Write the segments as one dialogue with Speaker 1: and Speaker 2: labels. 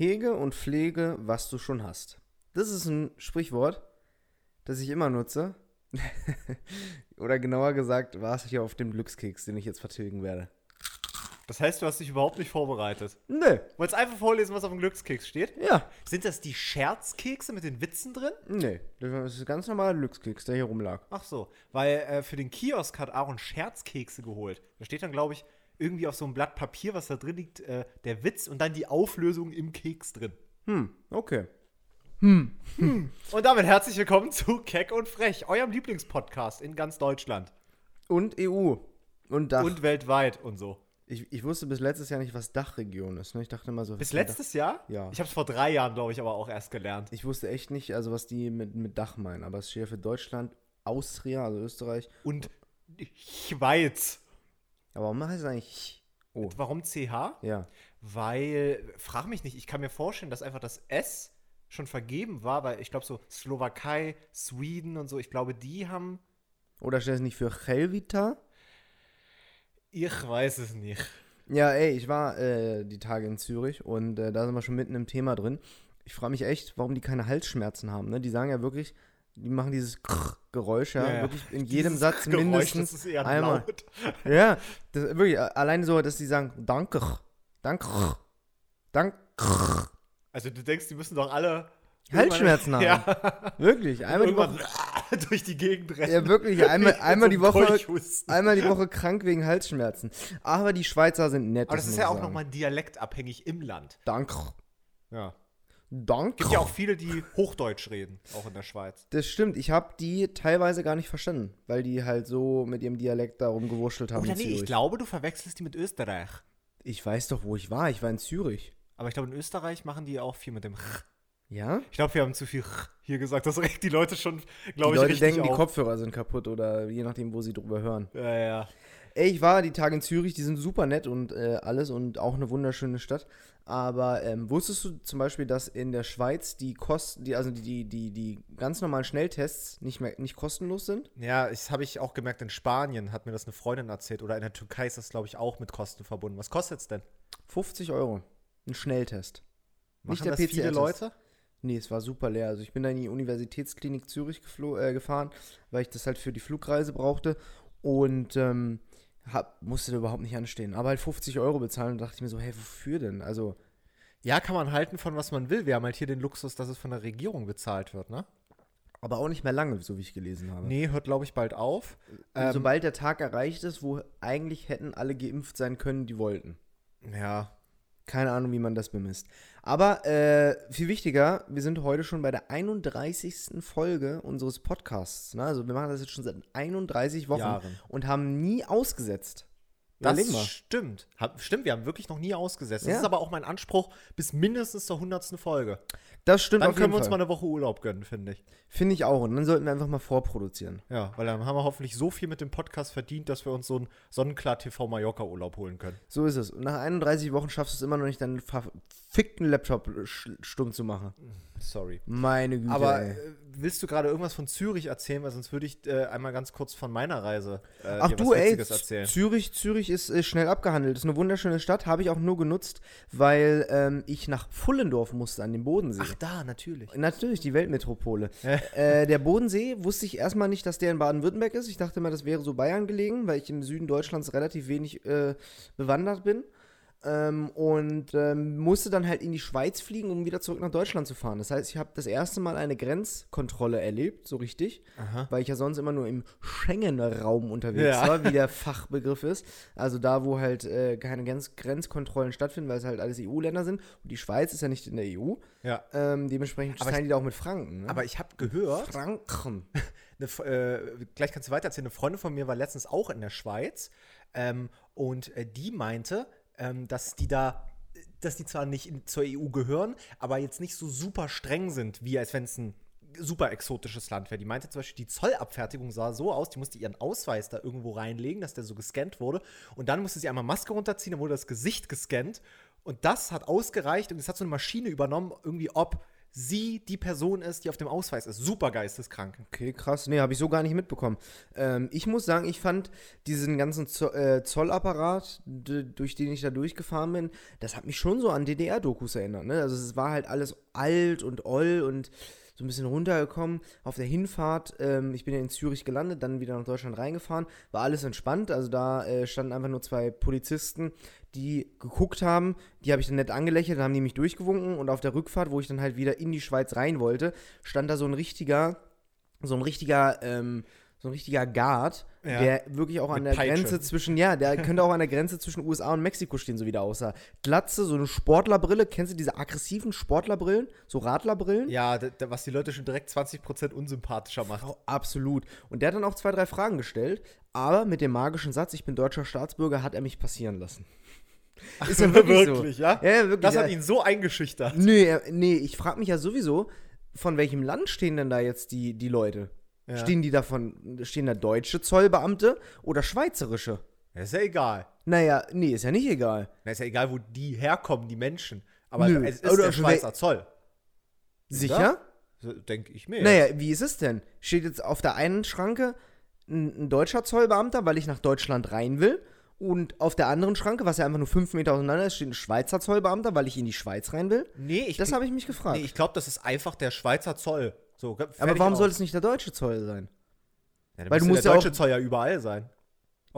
Speaker 1: Hege und pflege, was du schon hast. Das ist ein Sprichwort, das ich immer nutze. Oder genauer gesagt, war es hier auf dem Glückskeks, den ich jetzt vertilgen werde.
Speaker 2: Das heißt, du hast dich überhaupt nicht vorbereitet.
Speaker 1: Nö.
Speaker 2: Wolltest einfach vorlesen, was auf dem Glückskeks steht?
Speaker 1: Ja.
Speaker 2: Sind das die Scherzkekse mit den Witzen drin?
Speaker 1: Nee. Das ist ein ganz normaler Glückskeks, der hier rumlag.
Speaker 2: Ach so, weil äh, für den Kiosk hat Aaron Scherzkekse geholt. Da steht dann, glaube ich, irgendwie auf so einem Blatt Papier, was da drin liegt, äh, der Witz und dann die Auflösung im Keks drin.
Speaker 1: Hm, okay.
Speaker 2: Und damit herzlich willkommen zu Keck und Frech, eurem Lieblingspodcast in ganz Deutschland
Speaker 1: Und EU. Und Dach.
Speaker 2: und weltweit und so.
Speaker 1: ich, ich wusste bis letztes Jahr nicht, was Dachregion ist. Ne? Ich dachte immer so.
Speaker 2: Bis letztes Jahr?
Speaker 1: Ja.
Speaker 2: Ich habe es vor drei Jahren, glaube ich, aber auch erst gelernt.
Speaker 1: Dach? Ich wusste echt nicht, also was die mit, mit Dach meinen. Aber es steht ja für Deutschland, Austria, also Österreich.
Speaker 2: Und Schweiz.
Speaker 1: Aber warum heißt es eigentlich. Oh.
Speaker 2: Warum CH?
Speaker 1: Ja.
Speaker 2: Weil, frag mich nicht, ich kann mir vorstellen, dass einfach das S schon vergeben war, weil ich glaube so Slowakei, Sweden und so, ich glaube, die haben,
Speaker 1: Oder steht es nicht für Helvita?
Speaker 2: ich weiß es nicht.
Speaker 1: Ja, ey, ich war äh, die Tage in Zürich und äh, da sind wir schon mitten im Thema drin. Ich frage mich echt, warum die keine Halsschmerzen haben. Ne? Die sagen ja wirklich, die machen dieses Geräusch ja,
Speaker 2: Ja,
Speaker 1: wirklich in jedem Satz
Speaker 2: Geräusch,
Speaker 1: mindestens
Speaker 2: das ist eher
Speaker 1: einmal.
Speaker 2: laut.
Speaker 1: Ja, das, wirklich, alleine so, dass die sagen, danke, danke, danke.
Speaker 2: Also du denkst, die müssen doch alle
Speaker 1: Halsschmerzen haben.
Speaker 2: Ja,
Speaker 1: Wirklich, einmal die Woche.
Speaker 2: durch die Gegend rennen.
Speaker 1: Ja, wirklich, einmal, einmal die Woche. Einmal die Woche krank wegen Halsschmerzen. Aber die Schweizer sind nett.
Speaker 2: Aber das
Speaker 1: muss
Speaker 2: ist ja auch nochmal dialektabhängig im Land.
Speaker 1: Danke.
Speaker 2: Ja.
Speaker 1: Danke.
Speaker 2: Gibt ja auch viele, die Hochdeutsch reden, auch in der Schweiz.
Speaker 1: Das stimmt, ich habe die teilweise gar nicht verstanden, weil die halt so mit ihrem Dialekt da rumgewurschtelt haben.
Speaker 2: Oder nee, ich glaube, du verwechselst die mit Österreich.
Speaker 1: ich weiß doch, wo ich war. Ich war in Zürich.
Speaker 2: Aber ich glaube, in Österreich machen die auch viel mit dem Ch.
Speaker 1: Ja?
Speaker 2: Ich glaube, wir haben zu viel hier gesagt. Das regt die Leute schon,
Speaker 1: Die
Speaker 2: glaube ich,
Speaker 1: Leute
Speaker 2: richtig
Speaker 1: denken, die
Speaker 2: auf.
Speaker 1: Kopfhörer sind kaputt oder je nachdem, wo sie drüber hören.
Speaker 2: Ja, ja.
Speaker 1: Ey, ich war die Tage in Zürich, die sind super nett und äh, alles und auch eine wunderschöne Stadt. Aber ähm, wusstest du zum Beispiel, dass in der Schweiz die Kosten, die, also die, die, die, die ganz normalen Schnelltests nicht mehr nicht kostenlos sind?
Speaker 2: Ja, das habe ich auch gemerkt, in Spanien hat mir das eine Freundin erzählt. Oder in der Türkei ist das, glaube ich, auch mit Kosten verbunden. Was kostet es denn?
Speaker 1: 50 Euro. Ein Schnelltest.
Speaker 2: Machen
Speaker 1: der
Speaker 2: das viele. Leute?
Speaker 1: Nee, es war super leer. Also ich bin da in die Universitätsklinik Zürich äh, gefahren, weil ich das halt für die Flugreise brauchte und ähm, hab, musste da überhaupt nicht anstehen. Aber halt 50 Euro bezahlen und dachte ich mir so, hey, wofür denn? Also,
Speaker 2: Ja, kann man halten von was man will. Wir haben halt hier den Luxus, dass es von der Regierung bezahlt wird, ne?
Speaker 1: aber auch nicht mehr lange, so wie ich gelesen habe.
Speaker 2: Nee, hört, glaube ich, bald auf. Ähm,
Speaker 1: Sobald der Tag erreicht ist, wo eigentlich hätten alle geimpft sein können, die wollten.
Speaker 2: ja,
Speaker 1: Keine Ahnung, wie man das bemisst. Aber äh, viel wichtiger, wir sind heute schon bei der 31. Folge unseres Podcasts. Ne? Also wir machen das jetzt schon seit 31 Wochen
Speaker 2: Jahren.
Speaker 1: und haben nie ausgesetzt.
Speaker 2: das
Speaker 1: mal.
Speaker 2: stimmt. Hab, stimmt, wir haben wirklich noch nie ausgesetzt. Das
Speaker 1: Ja.
Speaker 2: ist aber auch mein Anspruch bis mindestens zur 100. Folge.
Speaker 1: Das stimmt
Speaker 2: Dann können wir uns
Speaker 1: Fall.
Speaker 2: mal eine Woche Urlaub gönnen, finde ich.
Speaker 1: Finde ich auch. Und dann sollten wir einfach mal vorproduzieren.
Speaker 2: Ja, weil dann haben wir hoffentlich so viel mit dem Podcast verdient, dass wir uns so einen Sonnenklar TV Mallorca Urlaub holen können.
Speaker 1: So ist es. Und nach 31 Wochen schaffst du es immer noch nicht, deinen verfickten Laptop stumm zu machen.
Speaker 2: Sorry.
Speaker 1: Meine Güte.
Speaker 2: Aber
Speaker 1: ey.
Speaker 2: äh, willst du gerade irgendwas von Zürich erzählen? Weil sonst würde ich äh, einmal ganz kurz von meiner Reise äh,
Speaker 1: Ach du, ey. Zürich, Zürich ist äh, schnell abgehandelt. Ist eine wunderschöne Stadt, habe ich auch nur genutzt, weil ähm, ich nach Pfullendorf musste an den Bodensee.
Speaker 2: Ach da, natürlich.
Speaker 1: Natürlich, die Weltmetropole. äh, der Bodensee wusste ich erstmal nicht, dass der in Baden-Württemberg ist. Ich dachte mal, das wäre so Bayern gelegen, weil ich im Süden Deutschlands relativ wenig äh, bewandert bin. Ähm, und ähm, musste dann halt in die Schweiz fliegen, um wieder zurück nach Deutschland zu fahren. Das heißt, ich habe das erste Mal eine Grenzkontrolle erlebt, so richtig,
Speaker 2: Aha.
Speaker 1: weil ich ja sonst immer nur im Schengen-Raum unterwegs
Speaker 2: Ja.
Speaker 1: war, wie der Fachbegriff ist. Also da, wo halt äh, keine Grenz Grenzkontrollen stattfinden, weil es halt alles EU-Länder sind. Und die Schweiz ist ja nicht in der EU.
Speaker 2: Ja.
Speaker 1: Ähm, dementsprechend
Speaker 2: Aber
Speaker 1: zahlen die da auch mit Franken. Ne?
Speaker 2: Aber ich habe gehört,
Speaker 1: Franken.
Speaker 2: eine, äh, gleich kannst du weiter erzählen, eine Freundin von mir war letztens auch in der Schweiz ähm, und äh, die meinte, ähm, dass die da, dass die zwar nicht in, zur EU gehören, aber jetzt nicht so super streng sind, wie als wenn es ein super exotisches Land wäre. Die meinte zum Beispiel, die Zollabfertigung sah so aus, die musste ihren Ausweis da irgendwo reinlegen, dass der so gescannt wurde und dann musste sie einmal Maske runterziehen, dann wurde das Gesicht gescannt und das hat ausgereicht und es hat so eine Maschine übernommen, irgendwie ob sie die Person ist, die auf dem Ausweis ist. Super geisteskrank.
Speaker 1: Okay, krass. Nee, habe ich so gar nicht mitbekommen. Ähm, ich muss sagen, ich fand diesen ganzen Zo äh, Zollapparat, durch den ich da durchgefahren bin, das hat mich schon so an DDR-Dokus erinnert. Ne? Also es war halt alles alt und oll und so ein bisschen runtergekommen. Auf der Hinfahrt, ähm, ich bin ja in Zürich gelandet, dann wieder nach Deutschland reingefahren, war alles entspannt. Also da äh, standen einfach nur zwei Polizisten, die geguckt haben, die habe ich dann nett angelächelt, dann haben die mich durchgewunken und auf der Rückfahrt, wo ich dann halt wieder in die Schweiz rein wollte, stand da so ein richtiger, so ein richtiger, ähm, so ein richtiger Guard, ja. der wirklich auch Mit an der Peitsche. Grenze zwischen, ja, der könnte auch an der Grenze zwischen USA und Mexiko stehen, so wie der aussah. Glatze, so eine Sportlerbrille, kennst du diese aggressiven Sportlerbrillen, so Radlerbrillen?
Speaker 2: Ja, was die Leute schon direkt 20% unsympathischer macht.
Speaker 1: Oh, absolut. Und der hat dann auch zwei, drei Fragen gestellt, aber mit dem magischen Satz, ich bin deutscher Staatsbürger, hat er mich passieren lassen.
Speaker 2: Ist ja wirklich, wirklich
Speaker 1: so.
Speaker 2: ja?
Speaker 1: ja? Wirklich.
Speaker 2: Das hat ihn so eingeschüchtert.
Speaker 1: Nee, nee ich frage mich ja sowieso, von welchem Land stehen denn da jetzt die, die Leute? Ja. Stehen die davon, stehen da deutsche Zollbeamte oder schweizerische?
Speaker 2: Ist ja egal.
Speaker 1: Naja, nee, ist ja nicht egal.
Speaker 2: Na, ist ja egal, wo die herkommen, die Menschen. Aber Nö. es ist oder der Schweizer Zoll.
Speaker 1: Sicher?
Speaker 2: So, Denke ich mir.
Speaker 1: Naja, wie ist es denn? Steht jetzt auf der einen Schranke ein, ein deutscher Zollbeamter, weil ich nach Deutschland rein will? Und auf der anderen Schranke, was ja einfach nur fünf Meter auseinander ist, steht ein Schweizer Zollbeamter, weil ich in die Schweiz rein will.
Speaker 2: Nee, ich.
Speaker 1: Das habe ich mich gefragt. Nee,
Speaker 2: ich glaube, das ist einfach der Schweizer Zoll. So,
Speaker 1: Aber warum aus. soll es nicht der deutsche Zoll sein?
Speaker 2: Ja, weil du musst der ja deutsche Zoll ja überall sein.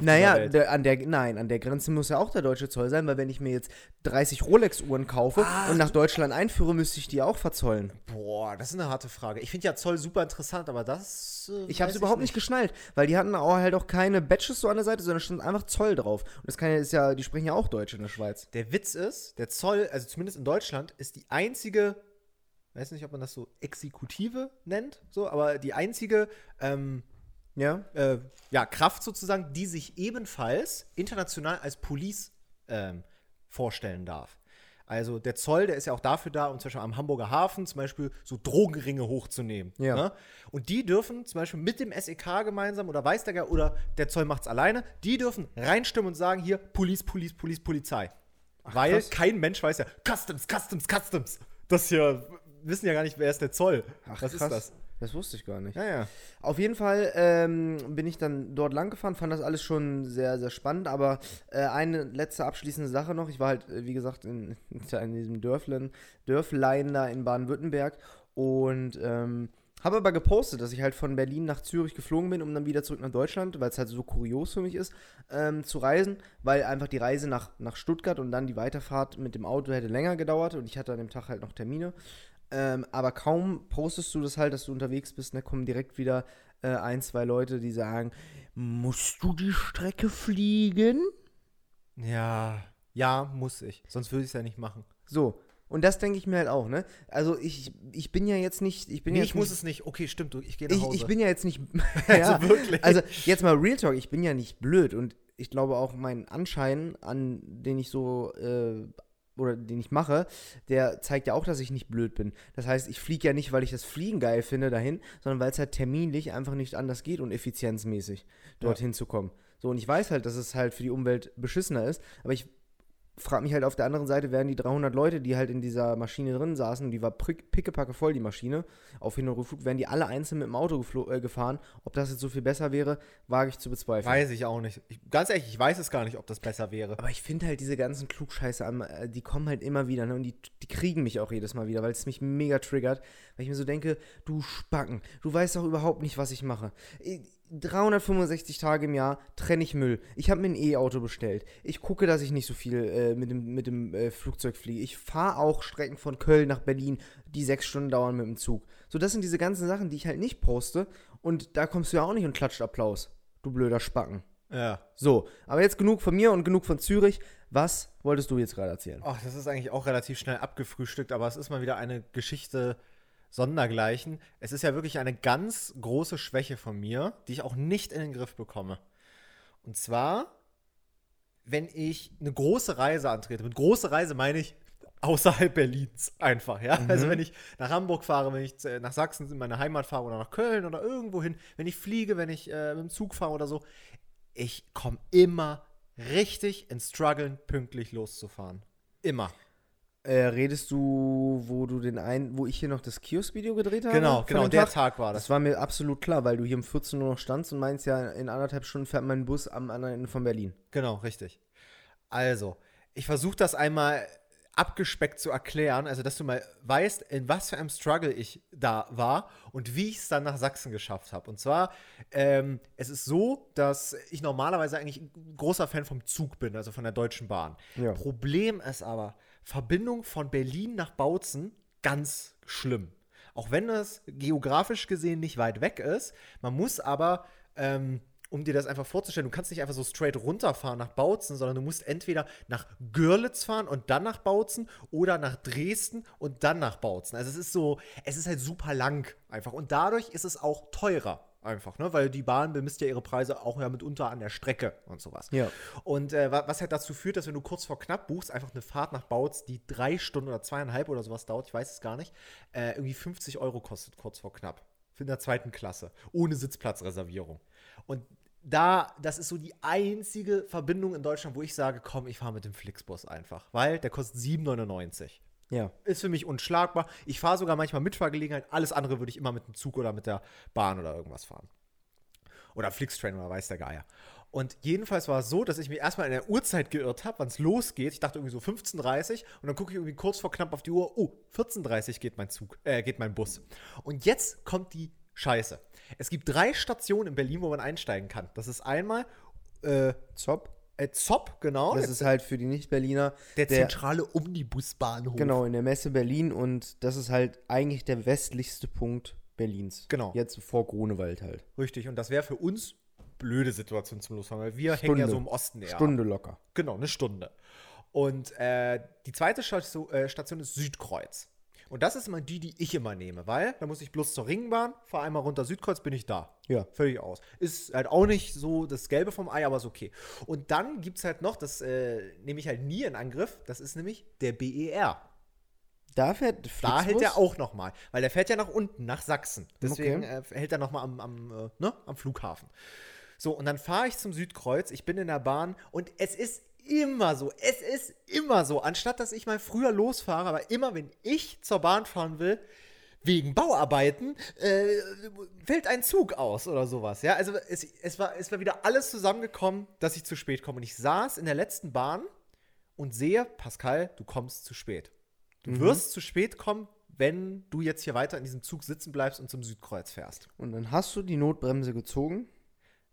Speaker 1: Naja, der, an der, nein, an der Grenze muss ja auch der deutsche Zoll sein, weil wenn ich mir jetzt 30 Rolex-Uhren kaufe ah, und nach Deutschland einführe, müsste ich die auch verzollen.
Speaker 2: Boah, das ist eine harte Frage. Ich finde ja Zoll super interessant, aber das.
Speaker 1: Äh, ich habe es überhaupt nicht. nicht geschnallt, weil die hatten auch halt auch keine Badges so an der Seite, sondern stand einfach Zoll drauf. Und das kann ja, ist ja, die sprechen ja auch Deutsch in der Schweiz.
Speaker 2: Der Witz ist, der Zoll, also zumindest in Deutschland, ist die einzige weiß nicht, ob man das so Exekutive nennt, so, aber die einzige ähm, ja. Äh, ja, Kraft sozusagen, die sich ebenfalls international als Police ähm, vorstellen darf. Also der Zoll, der ist ja auch dafür da, um zum Beispiel am Hamburger Hafen zum Beispiel so Drogenringe hochzunehmen. Ja. Ne? Und die dürfen zum Beispiel mit dem SEK gemeinsam oder weiß der oder der Zoll macht es alleine, die dürfen reinstimmen und sagen hier Police, Police, Police, Polizei. Ach, Weil krass. kein Mensch weiß ja, Customs, Customs, Customs. Das hier wissen ja gar nicht, wer ist der Zoll.
Speaker 1: Ach, Was krass. ist das? Das wusste ich gar nicht.
Speaker 2: Ja, ja.
Speaker 1: Auf jeden Fall ähm, bin ich dann dort lang gefahren, fand das alles schon sehr, sehr spannend. Aber äh, eine letzte abschließende Sache noch. Ich war halt, wie gesagt, in, in diesem Dörflein, Dörflein da in Baden-Württemberg und ähm, habe aber gepostet, dass ich halt von Berlin nach Zürich geflogen bin, um dann wieder zurück nach Deutschland, weil es halt so kurios für mich ist, ähm, zu reisen, weil einfach die Reise nach, nach Stuttgart und dann die Weiterfahrt mit dem Auto hätte länger gedauert und ich hatte an dem Tag halt noch Termine. Ähm, aber kaum postest du das halt, dass du unterwegs bist, da ne, kommen direkt wieder äh, ein, zwei Leute, die sagen, musst du die Strecke fliegen?
Speaker 2: Ja, ja, muss ich. Sonst würde ich es ja nicht machen.
Speaker 1: So. Und das denke ich mir halt auch, ne? Also ich, ich bin ja jetzt nicht. Ich, bin
Speaker 2: nee,
Speaker 1: jetzt
Speaker 2: ich muss es nicht. Okay, stimmt, du, ich gehe nach Hause.
Speaker 1: Ich, ich bin ja jetzt nicht. ja, also wirklich. Also jetzt mal Real Talk, ich bin ja nicht blöd und ich glaube auch mein Anschein, an den ich so äh, oder den ich mache, der zeigt ja auch, dass ich nicht blöd bin. Das heißt, ich fliege ja nicht, weil ich das Fliegen geil finde dahin, sondern weil es halt terminlich einfach nicht anders geht und effizienzmäßig dorthin ja. zu kommen. So, und ich weiß halt, dass es halt für die Umwelt beschissener ist, aber ich frage mich halt auf der anderen Seite, wären die 300 Leute, die halt in dieser Maschine drin saßen, die war pickepacke voll, die Maschine, auf Hin- und Rückflug, wären die alle einzeln mit dem Auto äh, gefahren. Ob das jetzt so viel besser wäre, wage ich zu bezweifeln.
Speaker 2: Weiß ich auch nicht. Ich, ganz ehrlich, ich weiß es gar nicht, ob das besser wäre.
Speaker 1: Aber ich finde halt diese ganzen Klugscheiße, äh, die kommen halt immer wieder ne? und die, die kriegen mich auch jedes Mal wieder, weil es mich mega triggert, weil ich mir so denke, du Spacken, du weißt doch überhaupt nicht, was ich mache. Ich, 365 Tage im Jahr trenne ich Müll. Ich habe mir ein E-Auto bestellt. Ich gucke, dass ich nicht so viel äh, mit dem, mit dem äh, Flugzeug fliege. Ich fahre auch Strecken von Köln nach Berlin, die sechs Stunden dauern mit dem Zug. So, das sind diese ganzen Sachen, die ich halt nicht poste. Und da kommst du ja auch nicht und klatscht Applaus. Du blöder Spacken.
Speaker 2: Ja.
Speaker 1: So, aber jetzt genug von mir und genug von Zürich. Was wolltest du jetzt gerade erzählen?
Speaker 2: Ach, das ist eigentlich auch relativ schnell abgefrühstückt, aber es ist mal wieder eine Geschichte Sondergleichen. Es ist ja wirklich eine ganz große Schwäche von mir, die ich auch nicht in den Griff bekomme. Und zwar, wenn ich eine große Reise antrete. Mit große Reise meine ich außerhalb Berlins einfach, ja. Mhm. Also wenn ich nach Hamburg fahre, wenn ich nach Sachsen in meine Heimat fahre oder nach Köln oder irgendwo hin, wenn ich fliege, wenn ich äh, mit dem Zug fahre oder so, ich komme immer richtig ins Struggeln, pünktlich loszufahren. Immer.
Speaker 1: Äh, redest du, wo du den ein, wo ich hier noch das Kiosk-Video gedreht habe?
Speaker 2: Genau, genau, der
Speaker 1: Tag?
Speaker 2: Tag war das.
Speaker 1: Das war mir absolut klar, weil du hier um 14 Uhr noch standst und meinst ja, in anderthalb Stunden fährt mein Bus am anderen Ende von Berlin.
Speaker 2: Genau, richtig. Also, ich versuche das einmal abgespeckt zu erklären, also dass du mal weißt, in was für einem Struggle ich da war und wie ich es dann nach Sachsen geschafft habe. Und zwar, ähm, es ist so, dass ich normalerweise eigentlich ein großer Fan vom Zug bin, also von der Deutschen Bahn.
Speaker 1: Ja.
Speaker 2: Problem ist aber, Verbindung von Berlin nach Bautzen, ganz schlimm. Auch wenn es geografisch gesehen nicht weit weg ist, man muss aber ähm, um dir das einfach vorzustellen, du kannst nicht einfach so straight runterfahren nach Bautzen, sondern du musst entweder nach Görlitz fahren und dann nach Bautzen oder nach Dresden und dann nach Bautzen. Also es ist so, es ist halt super lang einfach und dadurch ist es auch teurer einfach, ne? Weil die Bahn bemisst ja ihre Preise auch ja mitunter an der Strecke und sowas.
Speaker 1: Ja.
Speaker 2: Und äh, wa- was halt dazu führt, dass wenn du kurz vor knapp buchst, einfach eine Fahrt nach Bautz, die drei Stunden oder zweieinhalb oder sowas dauert, ich weiß es gar nicht, äh, irgendwie 50 Euro kostet kurz vor knapp. In der zweiten Klasse. Ohne Sitzplatzreservierung. Und da, das ist so die einzige Verbindung in Deutschland, wo ich sage, komm, ich fahre mit dem Flixbus einfach. Weil der kostet 7,99.
Speaker 1: Ja.
Speaker 2: Ist für mich unschlagbar. Ich fahre sogar manchmal Mitfahrgelegenheit. Alles andere würde ich immer mit dem Zug oder mit der Bahn oder irgendwas fahren. Oder Flixtrain oder weiß der Geier. Und jedenfalls war es so, dass ich mich erstmal in der Uhrzeit geirrt habe, wann es losgeht. Ich dachte irgendwie so 15.30 Uhr und dann gucke ich irgendwie kurz vor knapp auf die Uhr. Oh, 14.30 Uhr geht mein Zug, äh, geht mein Bus. Und jetzt kommt die Scheiße. Es gibt drei Stationen in Berlin, wo man einsteigen kann. Das ist einmal äh,
Speaker 1: Zopp.
Speaker 2: Äh, Zopp, genau.
Speaker 1: Das ist halt für die Nicht-Berliner
Speaker 2: der
Speaker 1: der-
Speaker 2: zentrale Omnibusbahnhof.
Speaker 1: genau in der Messe Berlin und das ist halt eigentlich der westlichste Punkt Berlins.
Speaker 2: Genau.
Speaker 1: Jetzt vor Grunewald halt.
Speaker 2: Richtig, und das wäre für uns blöde Situation zum Losfahren, weil wir hängen
Speaker 1: Stunde.
Speaker 2: ja so im Osten eher.
Speaker 1: Stunde locker.
Speaker 2: Genau, eine Stunde. Und äh, die zweite Station, äh, Station ist Südkreuz. Und das ist immer die, die ich immer nehme, weil da muss ich bloß zur Ringbahn, fahre einmal runter Südkreuz, bin ich da.
Speaker 1: Ja.
Speaker 2: Völlig aus. Ist halt auch nicht so das Gelbe vom Ei, aber ist okay. Und dann gibt es halt noch, das äh, nehme ich halt nie in Angriff, das ist nämlich der BER.
Speaker 1: Da fährt
Speaker 2: Da hält
Speaker 1: Flixbus?
Speaker 2: er auch noch mal, weil der fährt ja nach unten, nach Sachsen. Deswegen
Speaker 1: Okay.
Speaker 2: äh, hält er noch mal am, am, äh, ne, am Flughafen. So, und dann fahre ich zum Südkreuz, ich bin in der Bahn und es ist immer so, es ist immer so, anstatt dass ich mal früher losfahre, aber immer wenn ich zur Bahn fahren will, wegen Bauarbeiten, äh, fällt ein Zug aus oder sowas. Ja, also es, es, war, es war wieder alles zusammengekommen, dass ich zu spät komme. Und ich saß in der letzten Bahn und sehe, Pascal, du kommst zu spät. Du wirst zu spät kommen, wenn du jetzt hier weiter in diesem Zug sitzen bleibst und zum Südkreuz fährst.
Speaker 1: Und dann hast du die Notbremse gezogen.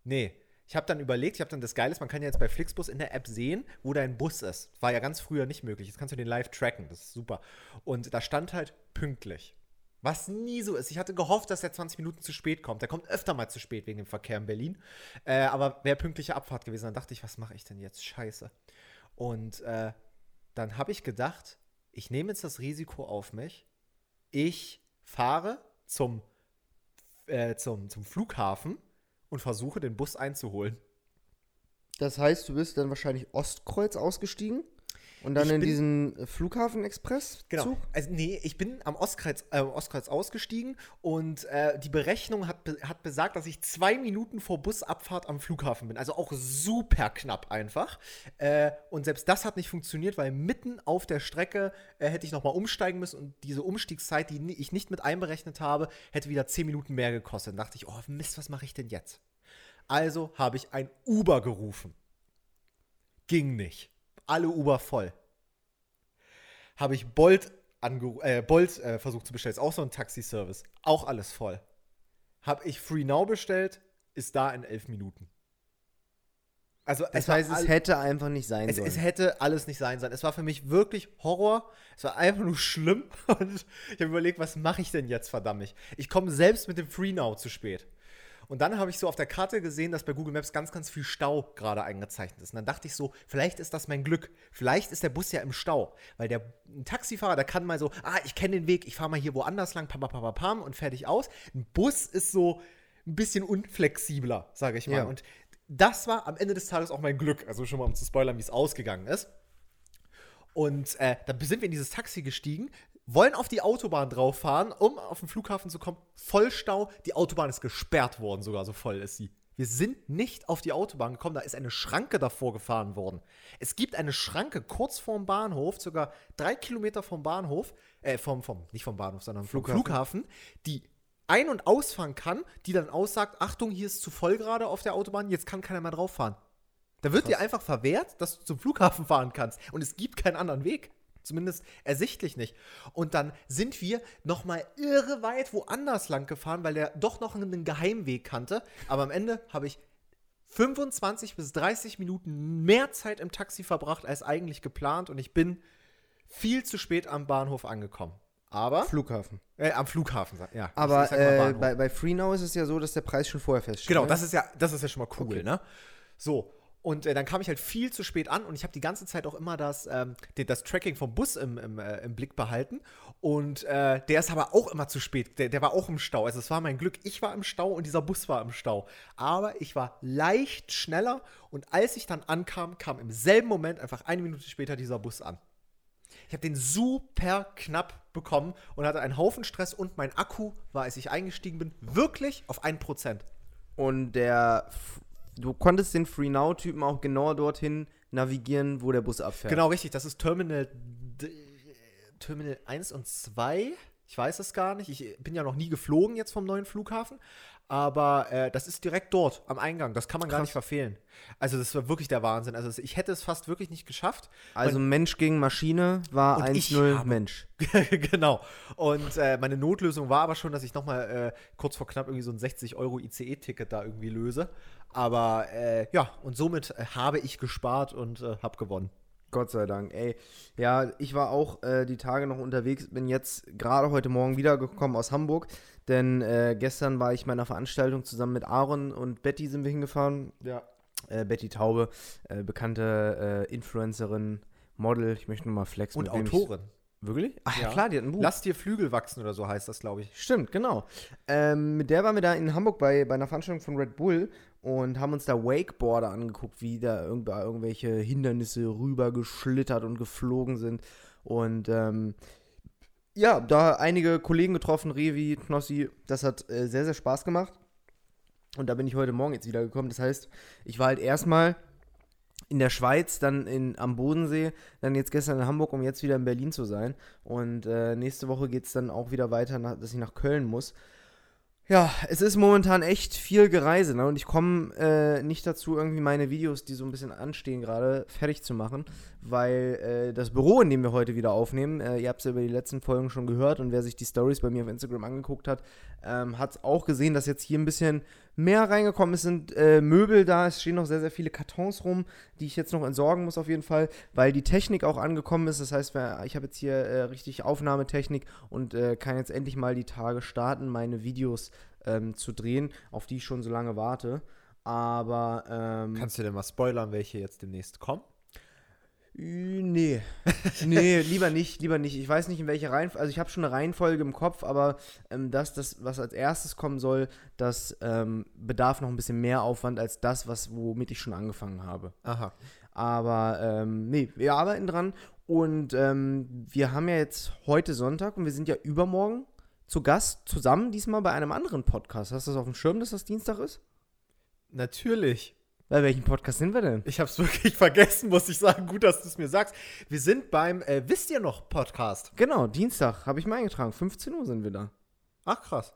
Speaker 2: Nee. Ich habe dann überlegt, ich habe dann das Geile man kann ja jetzt bei Flixbus in der App sehen, wo dein Bus ist. War ja ganz früher nicht möglich. Jetzt kannst du den live tracken. Das ist super. Und da stand halt pünktlich. Was nie so ist. Ich hatte gehofft, dass der 20 Minuten zu spät kommt. Der kommt öfter mal zu spät wegen dem Verkehr in Berlin. Äh, aber wäre pünktliche Abfahrt gewesen. Dann dachte ich, was mache ich denn jetzt? Scheiße. Und äh, dann habe ich gedacht, ich nehme jetzt das Risiko auf mich. Ich fahre zum, äh, zum, zum Flughafen und versuche, den Bus einzuholen.
Speaker 1: Das heißt, du bist dann wahrscheinlich Ostkreuz ausgestiegen und dann
Speaker 2: Ich
Speaker 1: in
Speaker 2: bin-
Speaker 1: diesen Flughafen-Express-Zug.
Speaker 2: Genau. Also, nee, ich bin am Ostkreuz, äh, Ostkreuz ausgestiegen und äh, die Berechnung hat, hat besagt, dass ich zwei Minuten vor Busabfahrt am Flughafen bin. Also auch super knapp einfach. Äh, und selbst das hat nicht funktioniert, weil mitten auf der Strecke äh, hätte ich nochmal umsteigen müssen und diese Umstiegszeit, die ich nicht mit einberechnet habe, hätte wieder zehn Minuten mehr gekostet. Dann dachte ich, oh Mist, was mache ich denn jetzt? Also habe ich ein Uber gerufen. Ging nicht. Alle Uber voll habe ich Bolt, äh, Bolt äh, versucht zu bestellen. Ist auch so ein Taxiservice. Auch alles voll. Habe ich Free Now bestellt, ist da in elf Minuten. Also
Speaker 1: Das
Speaker 2: war
Speaker 1: heißt, es hätte einfach nicht sein
Speaker 2: es,
Speaker 1: sollen.
Speaker 2: es hätte alles nicht sein sollen. Es war für mich wirklich Horror. Es war einfach nur schlimm. Und ich habe überlegt, was mache ich denn jetzt, verdammt? Ich komme selbst mit dem Free Now zu spät. Und dann habe ich so auf der Karte gesehen, dass bei Google Maps ganz, ganz viel Stau gerade eingezeichnet ist. Und dann dachte ich so, vielleicht ist das mein Glück. Vielleicht ist der Bus ja im Stau. Weil der ein Taxifahrer, der kann mal so, ah, ich kenne den Weg, ich fahre mal hier woanders lang, pam, pam, pam, pam, und fertig aus. Ein Bus ist so ein bisschen unflexibler, sage ich mal.
Speaker 1: Ja.
Speaker 2: Und das war am Ende des Tages auch mein Glück. Also schon mal um zu spoilern, wie es ausgegangen ist. Und äh, dann sind wir in dieses Taxi gestiegen, wollen auf die Autobahn drauf fahren, um auf den Flughafen zu kommen. Vollstau, die Autobahn ist gesperrt worden, sogar so voll ist sie. Wir sind nicht auf die Autobahn gekommen, da ist eine Schranke davor gefahren worden. Es gibt eine Schranke kurz vorm Bahnhof, sogar drei Kilometer vom Bahnhof, äh, vom, vom, nicht vom Bahnhof, sondern vom
Speaker 1: Flughafen.
Speaker 2: Flughafen, die ein- und ausfahren kann, die dann aussagt, Achtung, hier ist zu voll gerade auf der Autobahn, jetzt kann keiner mehr drauf fahren. Da wird dir einfach verwehrt, dass du zum Flughafen fahren kannst. Und es gibt keinen anderen Weg. Zumindest ersichtlich nicht. Und dann sind wir noch mal irre weit woanders lang gefahren, weil der doch noch einen Geheimweg kannte. Aber am Ende habe ich 25 bis 30 Minuten mehr Zeit im Taxi verbracht als eigentlich geplant und ich bin viel zu spät am Bahnhof angekommen. Aber
Speaker 1: Flughafen.
Speaker 2: äh, am Flughafen, ja.
Speaker 1: Aber äh, bei, bei FreeNow ist es ja so, dass der Preis schon vorher feststeht.
Speaker 2: Genau,
Speaker 1: ne?
Speaker 2: das ist ja, das ist ja schon mal cool,
Speaker 1: Okay.
Speaker 2: ne? So. Und äh, dann kam ich halt viel zu spät an und ich habe die ganze Zeit auch immer das, ähm, das Tracking vom Bus im, im, äh, im Blick behalten. Und äh, der ist aber auch immer zu spät. Der, der war auch im Stau. Also es war mein Glück. Ich war im Stau und dieser Bus war im Stau. Aber ich war leicht schneller und als ich dann ankam, kam im selben Moment einfach eine Minute später dieser Bus an. Ich habe den super knapp bekommen und hatte einen Haufen Stress und mein Akku war, als ich eingestiegen bin, wirklich auf 1%.
Speaker 1: Und der, du konntest den FreeNow-Typen auch genau dorthin navigieren, wo der Bus abfährt.
Speaker 2: Genau, richtig. Das ist Terminal, Terminal 1 und 2. Ich weiß es gar nicht. Ich bin ja noch nie geflogen jetzt vom neuen Flughafen. Aber äh, das ist direkt dort am Eingang. Das kann man gar
Speaker 1: Krass.
Speaker 2: nicht verfehlen. Also, das war wirklich der Wahnsinn. Also, ich hätte es fast wirklich nicht geschafft.
Speaker 1: Also Mensch gegen Maschine war
Speaker 2: Und ich
Speaker 1: 1-0
Speaker 2: habe-
Speaker 1: Mensch.
Speaker 2: genau. Und äh, meine Notlösung war aber schon, dass ich nochmal äh, kurz vor knapp irgendwie so ein 60 Euro ICE-Ticket da irgendwie löse. Aber äh, ja, und somit äh, habe ich gespart und äh, habe gewonnen.
Speaker 1: Gott sei Dank, ey. Ja, ich war auch äh, die Tage noch unterwegs, bin jetzt gerade heute Morgen wiedergekommen aus Hamburg, denn äh, gestern war ich meiner Veranstaltung zusammen mit Aaron und Betty sind wir hingefahren.
Speaker 2: Ja.
Speaker 1: Äh, Betty Taube, äh, bekannte äh, Influencerin, Model, ich möchte nur mal flexen.
Speaker 2: Und Autorin.
Speaker 1: Wirklich? Ach ja,
Speaker 2: Ja.
Speaker 1: klar, die hat ein Buch.
Speaker 2: Lass dir Flügel wachsen oder so heißt das, glaube ich.
Speaker 1: Stimmt, genau. Ähm, mit der waren wir da in Hamburg bei, bei einer Veranstaltung von Red Bull und haben uns da Wakeboarder angeguckt, wie da irgend, irgendwelche Hindernisse rübergeschlittert und geflogen sind. Und ähm, ja, da einige Kollegen getroffen, Revi, Knossi. Das hat äh, sehr, sehr Spaß gemacht. Und da bin ich heute Morgen jetzt wieder gekommen. Das heißt, ich war halt erstmal in der Schweiz, dann in, am Bodensee, dann jetzt gestern in Hamburg, um jetzt wieder in Berlin zu sein. Und äh, nächste Woche geht es dann auch wieder weiter, nach, dass ich nach Köln muss. Ja, es ist momentan echt viel Gereise, ne? Und ich komme äh, nicht dazu, irgendwie meine Videos, die so ein bisschen anstehen gerade, fertig zu machen, weil äh, das Büro, in dem wir heute wieder aufnehmen, äh, ihr habt es ja über die letzten Folgen schon gehört und wer sich die Stories bei mir auf Instagram angeguckt hat, ähm, hat auch gesehen, dass jetzt hier ein bisschen mehr reingekommen ist, sind äh, Möbel da, es stehen noch sehr, sehr viele Kartons rum, die ich jetzt noch entsorgen muss auf jeden Fall, weil die Technik auch angekommen ist. Das heißt, ich habe jetzt hier äh, richtig Aufnahmetechnik und äh, kann jetzt endlich mal die Tage starten, meine Videos ähm, zu drehen, auf die ich schon so lange warte. Aber ähm,
Speaker 2: Kannst du denn mal spoilern, welche jetzt demnächst kommen?
Speaker 1: Nee. nee, lieber nicht, lieber nicht. Ich weiß nicht, in welche Reihenfolge. Also ich habe schon eine Reihenfolge im Kopf, aber ähm, das, das, was als erstes kommen soll, das ähm, bedarf noch ein bisschen mehr Aufwand als das, was, womit ich schon angefangen habe.
Speaker 2: Aha.
Speaker 1: Aber ähm, nee, wir arbeiten dran und ähm, wir haben ja jetzt heute Sonntag und wir sind ja übermorgen zu Gast zusammen, diesmal bei einem anderen Podcast. Hast du das auf dem Schirm, dass das Dienstag ist?
Speaker 2: Natürlich.
Speaker 1: Bei welchem Podcast sind wir denn?
Speaker 2: Ich habe es wirklich vergessen, muss ich sagen. Gut, dass du es mir sagst. Wir sind beim äh, Wisst ihr noch Podcast.
Speaker 1: Genau, Dienstag, habe ich mal eingetragen. 15 Uhr sind wir da.
Speaker 2: Ach, krass.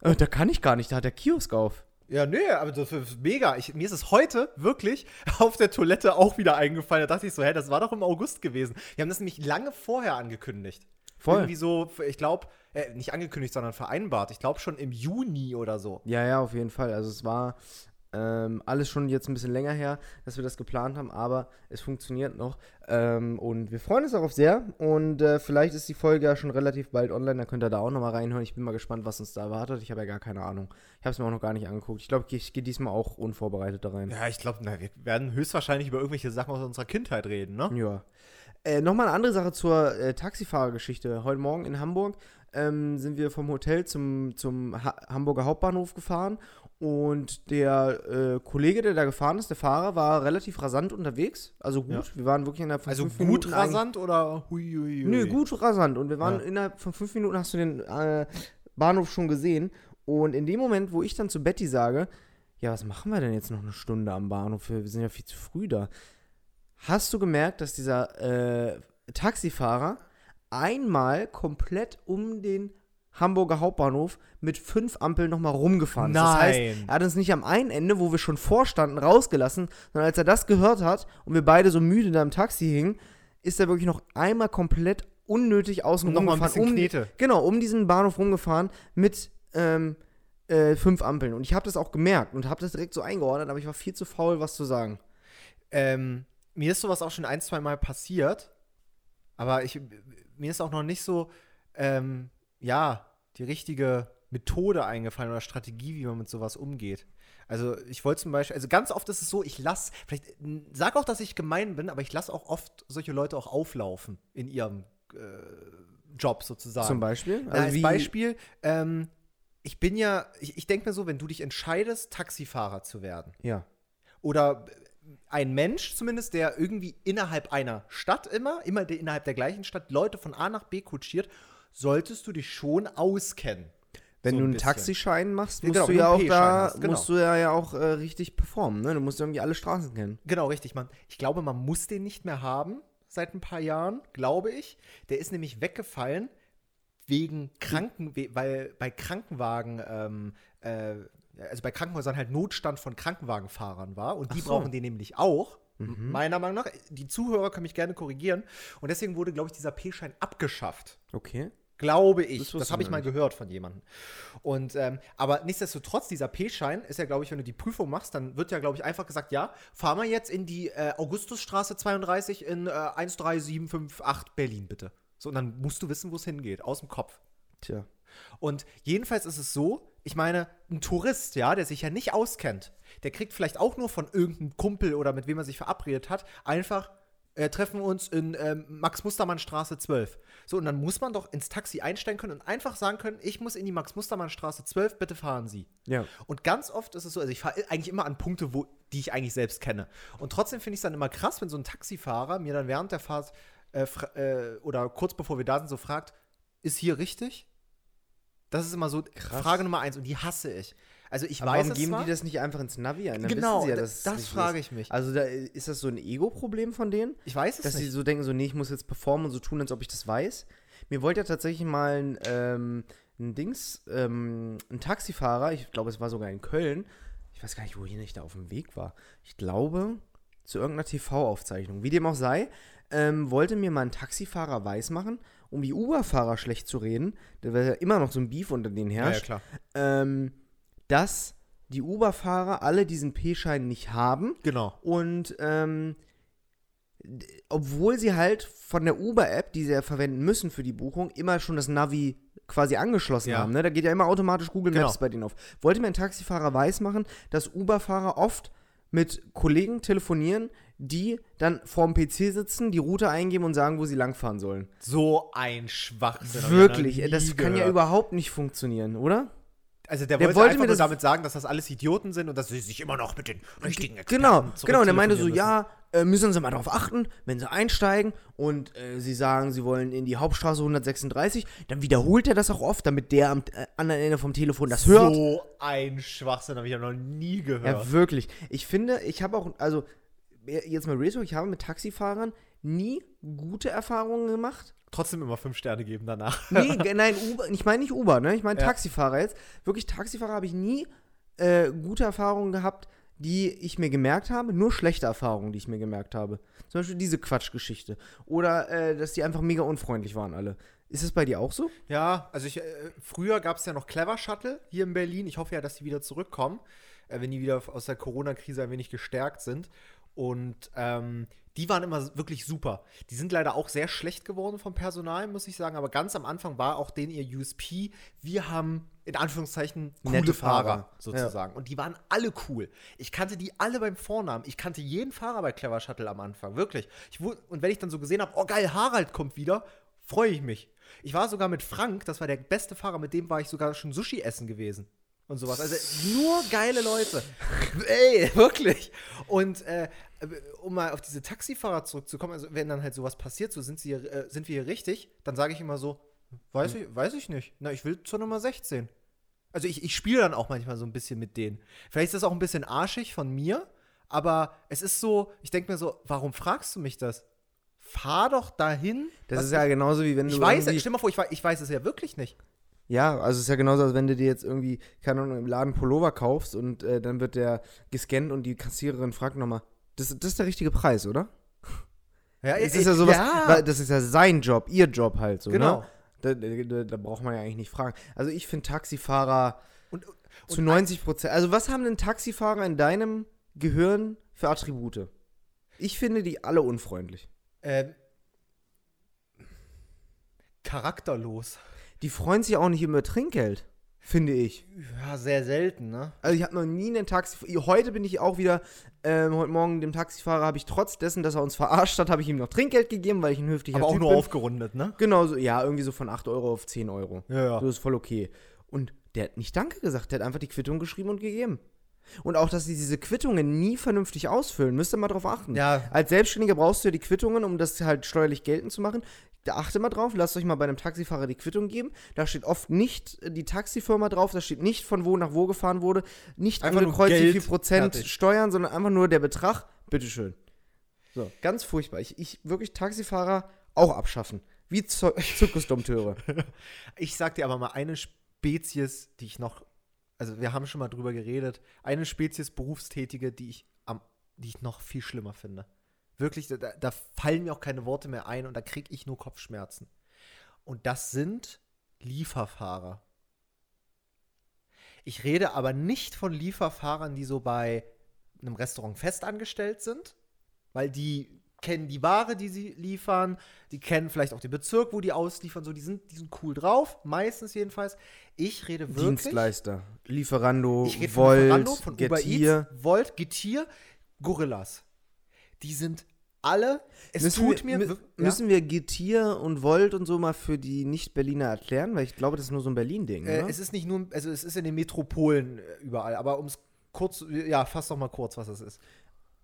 Speaker 1: Äh, da kann ich gar nicht, da hat der Kiosk auf.
Speaker 2: Ja, nee, aber das ist mega. Ich, mir ist es heute wirklich auf der Toilette auch wieder eingefallen. Da dachte ich so, hä, das war doch im August gewesen. Wir haben das nämlich lange vorher angekündigt.
Speaker 1: Voll.
Speaker 2: Irgendwie so, ich glaube, äh, nicht angekündigt, sondern vereinbart. Ich glaube schon im Juni oder so.
Speaker 1: Ja, ja, auf jeden Fall. Also es war ähm, alles schon jetzt ein bisschen länger her, dass wir das geplant haben, aber es funktioniert noch. Ähm, und wir freuen uns darauf sehr. Und äh, vielleicht ist die Folge ja schon relativ bald online, dann könnt ihr da auch nochmal reinhören. Ich bin mal gespannt, was uns da erwartet. Ich habe ja gar keine Ahnung. Ich habe es mir auch noch gar nicht angeguckt. Ich glaube, ich gehe diesmal auch unvorbereitet da rein.
Speaker 2: Ja, ich glaube, wir werden höchstwahrscheinlich über irgendwelche Sachen aus unserer Kindheit reden, ne?
Speaker 1: Ja. Äh, Nochmal eine andere Sache zur äh, Taxifahrergeschichte. Heute Morgen in Hamburg ähm, sind wir vom Hotel zum, zum ha Hamburger Hauptbahnhof gefahren und der äh, Kollege, der da gefahren ist, der Fahrer, war relativ rasant unterwegs. Also gut,
Speaker 2: Ja.
Speaker 1: wir waren wirklich innerhalb von
Speaker 2: Also
Speaker 1: fünf
Speaker 2: gut
Speaker 1: Minuten eigentlich-
Speaker 2: rasant oder hui, hui, hui.
Speaker 1: Nö, gut rasant. Und wir waren
Speaker 2: Ja.
Speaker 1: innerhalb von fünf Minuten, hast du den äh, Bahnhof schon gesehen. Und in dem Moment, wo ich dann zu Betty sage, ja, was machen wir denn jetzt noch eine Stunde am Bahnhof? Wir sind ja viel zu früh da. Hast du gemerkt, dass dieser äh, Taxifahrer einmal komplett um den Hamburger Hauptbahnhof mit fünf Ampeln nochmal rumgefahren ist. Das heißt,
Speaker 2: Nein.
Speaker 1: er hat uns nicht am einen Ende, wo wir schon vorstanden, rausgelassen, sondern als er das gehört hat und wir beide so müde da im Taxi hingen, ist er wirklich noch einmal komplett unnötig außen rumgefahren. um,
Speaker 2: Knete.
Speaker 1: Genau, um diesen Bahnhof rumgefahren mit ähm, äh, fünf Ampeln. Und ich habe das auch gemerkt und habe das direkt so eingeordnet, aber ich war viel zu faul, was zu sagen.
Speaker 2: Ähm, mir ist sowas auch schon ein, zwei Mal passiert, aber ich, mir ist auch noch nicht so, ähm, ja, die richtige Methode eingefallen oder Strategie, wie man mit sowas umgeht. Also ich wollte zum Beispiel, also ganz oft ist es so, ich lasse, vielleicht sag auch, dass ich gemein bin, aber ich lasse auch oft solche Leute auch auflaufen in ihrem äh, Job sozusagen.
Speaker 1: Zum Beispiel?
Speaker 2: Na, als Beispiel, ähm, ich bin ja, ich, ich denke mir so, wenn du dich entscheidest, Taxifahrer zu werden,
Speaker 1: Ja.
Speaker 2: oder ein Mensch zumindest, der irgendwie innerhalb einer Stadt immer, immer innerhalb der gleichen Stadt Leute von A nach B kutschiert, solltest du dich schon auskennen.
Speaker 1: Wenn
Speaker 2: So
Speaker 1: du
Speaker 2: ein
Speaker 1: einen
Speaker 2: bisschen.
Speaker 1: Taxischein machst, musst
Speaker 2: genau,
Speaker 1: du ja auch da,
Speaker 2: hast, genau.
Speaker 1: musst du ja, ja auch äh, richtig performen, ne? Du musst irgendwie alle Straßen kennen.
Speaker 2: Genau, richtig. Man, ich glaube, man muss den nicht mehr haben seit ein paar Jahren, glaube ich. Der ist nämlich weggefallen wegen Kranken, we- weil bei Krankenwagen, ähm, äh, also bei Krankenhäusern halt Notstand von Krankenwagenfahrern war und die
Speaker 1: so.
Speaker 2: brauchen den nämlich auch. Meiner Meinung nach, die Zuhörer können mich gerne korrigieren. Und deswegen wurde, glaube ich, dieser P-Schein abgeschafft.
Speaker 1: Okay.
Speaker 2: Glaube
Speaker 1: Das
Speaker 2: ich.
Speaker 1: wusste
Speaker 2: Das, habe
Speaker 1: ich
Speaker 2: mal gehört von jemandem. Und ähm, aber nichtsdestotrotz, dieser P-Schein ist ja, glaube ich, wenn du die Prüfung machst, dann wird ja, glaube ich, einfach gesagt, ja, fahr mal jetzt in die äh, Augustusstraße 32 in äh, 13758 Berlin, bitte. So, und dann musst du wissen, wo es hingeht, aus dem Kopf.
Speaker 1: Tja.
Speaker 2: Und jedenfalls ist es so, ich meine, ein Tourist, ja, der sich ja nicht auskennt, der kriegt vielleicht auch nur von irgendeinem Kumpel oder mit wem er sich verabredet hat, einfach äh, treffen uns in ähm, Max-Mustermann-Straße 12. So, und dann muss man doch ins Taxi einsteigen können und einfach sagen können, ich muss in die Max-Mustermann-Straße 12, bitte fahren Sie.
Speaker 1: Ja.
Speaker 2: Und ganz oft ist es so, also ich fahre eigentlich immer an Punkte, wo, die ich eigentlich selbst kenne. Und trotzdem finde ich es dann immer krass, wenn so ein Taxifahrer mir dann während der Fahrt äh, äh, oder kurz bevor wir da sind, so fragt, ist hier richtig? Das ist immer so
Speaker 1: Krass.
Speaker 2: Frage Nummer eins und die hasse ich. Also ich
Speaker 1: Aber
Speaker 2: weiß
Speaker 1: warum geben
Speaker 2: zwar,
Speaker 1: die das nicht einfach ins Navi ein? Dann
Speaker 2: Genau,
Speaker 1: sie ja, dass
Speaker 2: das
Speaker 1: richtig
Speaker 2: frage ich mich.
Speaker 1: Also da, ist das so ein Ego-Problem von denen?
Speaker 2: ich weiß es
Speaker 1: Dass sie
Speaker 2: nicht.
Speaker 1: so denken, so, nee, ich muss jetzt performen und so tun, als ob ich das weiß. Mir wollte ja tatsächlich mal ein, ähm, ein Dings, ähm, ein Taxifahrer, ich glaube, es war sogar in Köln, ich weiß gar nicht, wohin ich da auf dem Weg war. Ich glaube, zu irgendeiner TV-Aufzeichnung. Wie dem auch sei, ähm, wollte mir mal ein Taxifahrer weismachen, um die Uber-Fahrer schlecht zu reden, da wäre ja immer noch so ein Beef unter denen
Speaker 2: ja,
Speaker 1: herrscht,
Speaker 2: ja, klar.
Speaker 1: ähm, dass die Uber-Fahrer alle diesen P-Schein nicht haben
Speaker 2: Genau.
Speaker 1: und ähm, obwohl sie halt von der Uber-App, die sie ja verwenden müssen für die Buchung, immer schon das Navi quasi angeschlossen
Speaker 2: Ja.
Speaker 1: haben. Ne? Da geht ja immer automatisch Google
Speaker 2: Genau.
Speaker 1: Maps bei denen auf. Wollte mir ein Taxifahrer weismachen, dass Uber-Fahrer oft mit Kollegen telefonieren, die dann vorm PC sitzen, die Route eingeben und sagen, wo sie langfahren sollen.
Speaker 2: So ein Schwachsinn.
Speaker 1: Wirklich, das kann ja überhaupt nicht funktionieren, oder?
Speaker 2: Also der,
Speaker 1: der
Speaker 2: wollte,
Speaker 1: wollte
Speaker 2: einfach
Speaker 1: mir
Speaker 2: nur
Speaker 1: das-
Speaker 2: damit sagen, dass das alles Idioten sind und dass sie sich immer noch mit den richtigen Experten
Speaker 1: Genau, genau. Und er meinte so,
Speaker 2: zurücktelefonieren
Speaker 1: ja, äh, müssen Sie mal darauf achten, wenn Sie einsteigen und äh, Sie sagen, Sie wollen in die Hauptstraße 136, dann wiederholt er das auch oft, damit der am äh, anderen Ende vom Telefon das
Speaker 2: müssen.
Speaker 1: hört.
Speaker 2: So ein Schwachsinn habe ich ja noch nie gehört.
Speaker 1: Ja, wirklich. Ich finde, ich habe auch, also äh, jetzt mal Rezo, ich habe mit Taxifahrern nie gute Erfahrungen gemacht.
Speaker 2: Trotzdem immer fünf Sterne geben danach.
Speaker 1: Nee, nein, Uber, ich meine nicht Uber, ne? Ich meine
Speaker 2: Ja.
Speaker 1: Taxifahrer jetzt. Wirklich, Taxifahrer habe ich nie äh, gute Erfahrungen gehabt, die ich mir gemerkt habe, nur schlechte Erfahrungen, die ich mir gemerkt habe. Zum Beispiel diese Quatschgeschichte. Oder äh, dass die einfach mega unfreundlich waren alle. Ist es bei dir auch so?
Speaker 2: Ja, also ich, äh, früher gab es ja noch Clever Shuttle hier in Berlin. Ich hoffe ja, dass die wieder zurückkommen, äh, wenn die wieder aus der Corona-Krise ein wenig gestärkt sind. Und ähm, die waren immer wirklich super. Die sind leider auch sehr schlecht geworden vom Personal, muss ich sagen. Aber ganz am Anfang war auch denen ihr USP. Wir haben in Anführungszeichen coole
Speaker 1: Nette
Speaker 2: Fahrer,
Speaker 1: Fahrer.
Speaker 2: sozusagen. Und die waren alle cool. Ich kannte die alle beim Vornamen. Ich kannte jeden Fahrer bei Clever Shuttle am Anfang, wirklich. Ich, wu- und wenn ich dann so gesehen habe, oh geil, Harald kommt wieder, freue ich mich. Ich war sogar mit Frank, das war der beste Fahrer, mit dem war ich sogar schon Sushi essen gewesen. Und sowas. Also nur geile Leute. Ey, wirklich. Und äh, um mal auf diese Taxifahrer zurückzukommen, also wenn dann halt sowas passiert, so sind, sie, hier, äh, sind wir hier richtig, dann sage ich immer so, weiß ich, weiß ich nicht. Na, ich will zur Nummer 16. Also ich, ich spiele dann auch manchmal so ein bisschen mit denen. Vielleicht ist das auch ein bisschen arschig von mir, aber es ist so, ich denke mir so, warum fragst du mich das? Fahr doch dahin.
Speaker 1: Das ist ja genauso wie wenn du.
Speaker 2: ich weiß, stell mal vor, ich, ich weiß es ja wirklich nicht.
Speaker 1: Ja, also es ist ja genauso, als wenn du dir jetzt irgendwie, keine Ahnung, im Laden Pullover kaufst und äh, dann wird der gescannt und die Kassiererin fragt nochmal, das, das ist der richtige Preis, oder?
Speaker 2: Ja,
Speaker 1: Es ist ja sowas, weil das ist ja sein Job, ihr Job halt so,
Speaker 2: Genau.
Speaker 1: ne? Da, da, da braucht man ja eigentlich nicht fragen. Also ich finde Taxifahrer
Speaker 2: Und,
Speaker 1: zu 90 Prozent, also was haben denn Taxifahrer in deinem Gehirn für Attribute? Ich finde die alle unfreundlich.
Speaker 2: ähm, charakterlos.
Speaker 1: Die freuen sich auch nicht über Trinkgeld, finde ich.
Speaker 2: Ja, sehr selten, ne?
Speaker 1: Also ich habe noch nie einen Taxi. Heute bin ich auch wieder, ähm, heute Morgen dem Taxifahrer habe ich trotz dessen, dass er uns verarscht hat, habe ich ihm noch Trinkgeld gegeben, weil ich ein höflicher
Speaker 2: Aber auch
Speaker 1: Typ
Speaker 2: nur
Speaker 1: bin.
Speaker 2: aufgerundet, ne?
Speaker 1: Genau, so, ja, irgendwie so von 8 Euro auf 10 Euro.
Speaker 2: Ja, ja.
Speaker 1: So ist voll okay. Und der hat nicht Danke gesagt, der hat einfach die Quittung geschrieben und gegeben. Und auch, dass sie diese Quittungen nie vernünftig ausfüllen, müsst ihr mal drauf achten.
Speaker 2: Ja.
Speaker 1: Als Selbstständiger brauchst du ja die Quittungen, um das halt steuerlich geltend zu machen. Da achte mal drauf, lasst euch mal bei einem Taxifahrer die Quittung geben. Da steht oft nicht äh, die Taxifirma drauf, da steht nicht von wo nach wo gefahren wurde, nicht
Speaker 2: Einfach nur
Speaker 1: angekreuzt, wie viel Prozent
Speaker 2: fertig.
Speaker 1: Steuern, sondern einfach nur der Betrag. Bitteschön. So, ganz furchtbar. Ich, ich wirklich Taxifahrer auch abschaffen. Wie Zirkusdompteure.
Speaker 2: Ich sag dir aber mal eine Spezies, die ich noch, also wir haben schon mal drüber geredet, eine Spezies Berufstätige, die ich am, die ich noch viel schlimmer finde. Wirklich, da, da fallen mir auch keine Worte mehr ein und da kriege ich nur Kopfschmerzen. Und das sind Lieferfahrer. Ich rede aber nicht von Lieferfahrern, die so bei einem Restaurant festangestellt sind, weil die kennen die Ware, die sie liefern, die kennen vielleicht auch den Bezirk, wo die ausliefern, so, die sind, die sind cool drauf, meistens jedenfalls. Ich rede wirklich.
Speaker 1: Dienstleister. Lieferando,
Speaker 2: Ich rede von
Speaker 1: Volt,
Speaker 2: Lieferando, von Uber
Speaker 1: Getir.
Speaker 2: Eats, Volt, Getir, Gorillas. Die sind alle, es
Speaker 1: müssen
Speaker 2: tut
Speaker 1: wir,
Speaker 2: mir,
Speaker 1: Müssen wir Getir und Volt und so mal für die Nicht-Berliner erklären? Weil ich glaube, das ist nur so ein Berlin-Ding,
Speaker 2: ja, äh, es ist nicht nur, also es ist in den Metropolen äh, überall, aber um es kurz, ja, fass doch mal kurz, was es ist.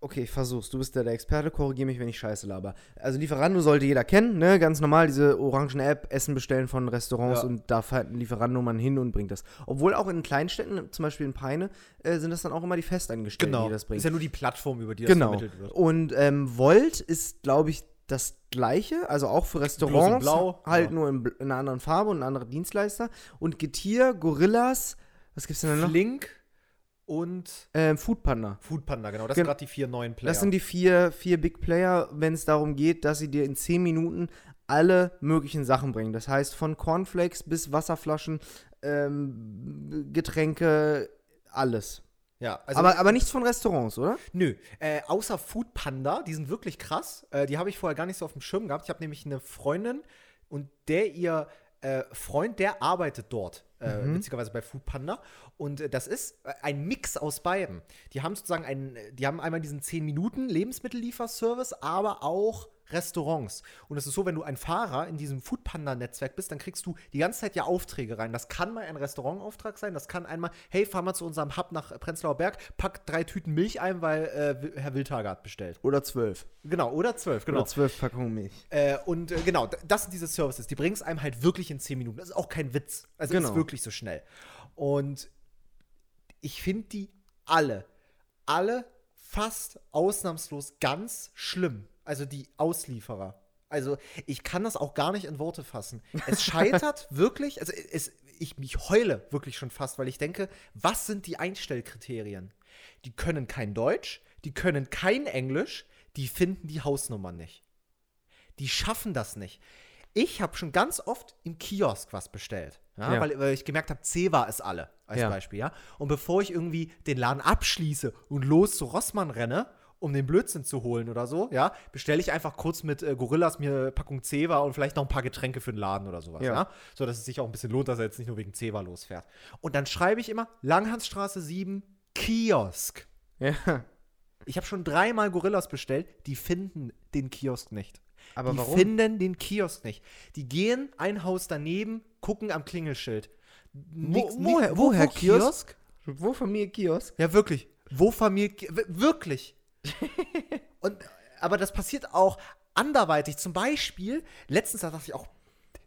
Speaker 1: Okay, ich versuch's. Du bist ja der Experte, korrigier mich, wenn ich scheiße laber. Also Lieferando sollte jeder kennen, ne? Ganz normal, diese orangen App, Essen bestellen von Restaurants
Speaker 2: Ja.
Speaker 1: und da fährt ein Lieferando man hin und bringt das. Obwohl auch in Kleinstädten, zum Beispiel in Peine, äh, sind das dann auch immer die Festangestellten, die das bringen.
Speaker 2: Ist ja nur die Plattform, über die das
Speaker 1: genau.
Speaker 2: vermittelt wird.
Speaker 1: Und ähm, Volt ist, glaube ich, das gleiche, also auch für Restaurants,
Speaker 2: Blau,
Speaker 1: halt
Speaker 2: ja.
Speaker 1: nur in, in einer anderen Farbe und ein anderer Dienstleister. Und Getir, Gorillas, was gibt's denn da noch?
Speaker 2: Flink und
Speaker 1: Ähm, Foodpanda.
Speaker 2: Foodpanda, genau. Das
Speaker 1: Gen-
Speaker 2: sind gerade die vier neuen Player.
Speaker 1: Das sind die vier, vier Big Player, wenn es darum geht, dass sie dir in 10 Minuten alle möglichen Sachen bringen. Das heißt, von Cornflakes bis Wasserflaschen, ähm, Getränke, alles.
Speaker 2: ja, also
Speaker 1: aber, aber nichts von Restaurants, oder?
Speaker 2: Nö, äh, außer Food Panda, die sind wirklich krass. Äh, die habe ich vorher gar nicht so auf dem Schirm gehabt. Ich habe nämlich eine Freundin und der ihr äh, Freund, der arbeitet dort, äh,
Speaker 1: Mhm.
Speaker 2: witzigerweise bei Food Panda. Und äh, das ist äh, ein Mix aus beiden. Die haben sozusagen einen, die haben einmal diesen 10 Minuten Lebensmittellieferservice, aber auch Restaurants. Und es ist so, wenn du ein Fahrer in diesem Foodpanda-Netzwerk bist, dann kriegst du die ganze Zeit ja Aufträge rein. Das kann mal ein Restaurantauftrag sein, das kann einmal, hey, fahr mal zu unserem Hub nach Prenzlauer Berg, pack drei Tüten Milch ein, weil äh, Herr Wildhager hat bestellt.
Speaker 1: Oder zwölf.
Speaker 2: Genau, oder zwölf, genau.
Speaker 1: Oder zwölf Packungen Milch.
Speaker 2: Äh, und äh, genau, das sind diese Services. Die bringen es einem halt wirklich in 10 Minuten. Das ist auch kein Witz. Also
Speaker 1: Genau.
Speaker 2: ist wirklich so schnell. Und ich finde die alle, alle fast ausnahmslos ganz schlimm. Also die Auslieferer. Also ich kann das auch gar nicht in Worte fassen. Es scheitert wirklich, also es, ich mich heule wirklich schon fast, weil ich denke, was sind die Einstellkriterien? Die können kein Deutsch, die können kein Englisch, die finden die Hausnummer nicht. Die schaffen das nicht. Ich habe schon ganz oft im Kiosk was bestellt, ja,
Speaker 1: Ja.
Speaker 2: Weil, weil ich gemerkt habe, Ceva ist alle, als
Speaker 1: Ja.
Speaker 2: Beispiel, ja. Und bevor ich irgendwie den Laden abschließe und los zu Rossmann renne, um den Blödsinn zu holen oder so, ja, bestelle ich einfach kurz mit äh, Gorillas mir Packung Ceva und vielleicht noch ein paar Getränke für den Laden oder sowas, ja.
Speaker 1: Ja.
Speaker 2: So dass es sich auch ein bisschen lohnt, dass er jetzt nicht nur wegen Ceva losfährt. Und dann schreibe ich immer Langhansstraße 7 Kiosk.
Speaker 1: Ja.
Speaker 2: Ich habe schon dreimal Gorillas bestellt, die finden den Kiosk nicht.
Speaker 1: Aber
Speaker 2: die
Speaker 1: warum?
Speaker 2: finden den Kiosk nicht. Die gehen ein Haus daneben, gucken am Klingelschild. Nix-
Speaker 1: Wo- woher-
Speaker 2: nix-
Speaker 1: woher Kiosk? Wo Familie Kiosk?
Speaker 2: Ja, wirklich. Wo Familie. Ki- w- Wirklich. Und, aber das passiert auch anderweitig. Zum Beispiel, letztens da dachte ich auch,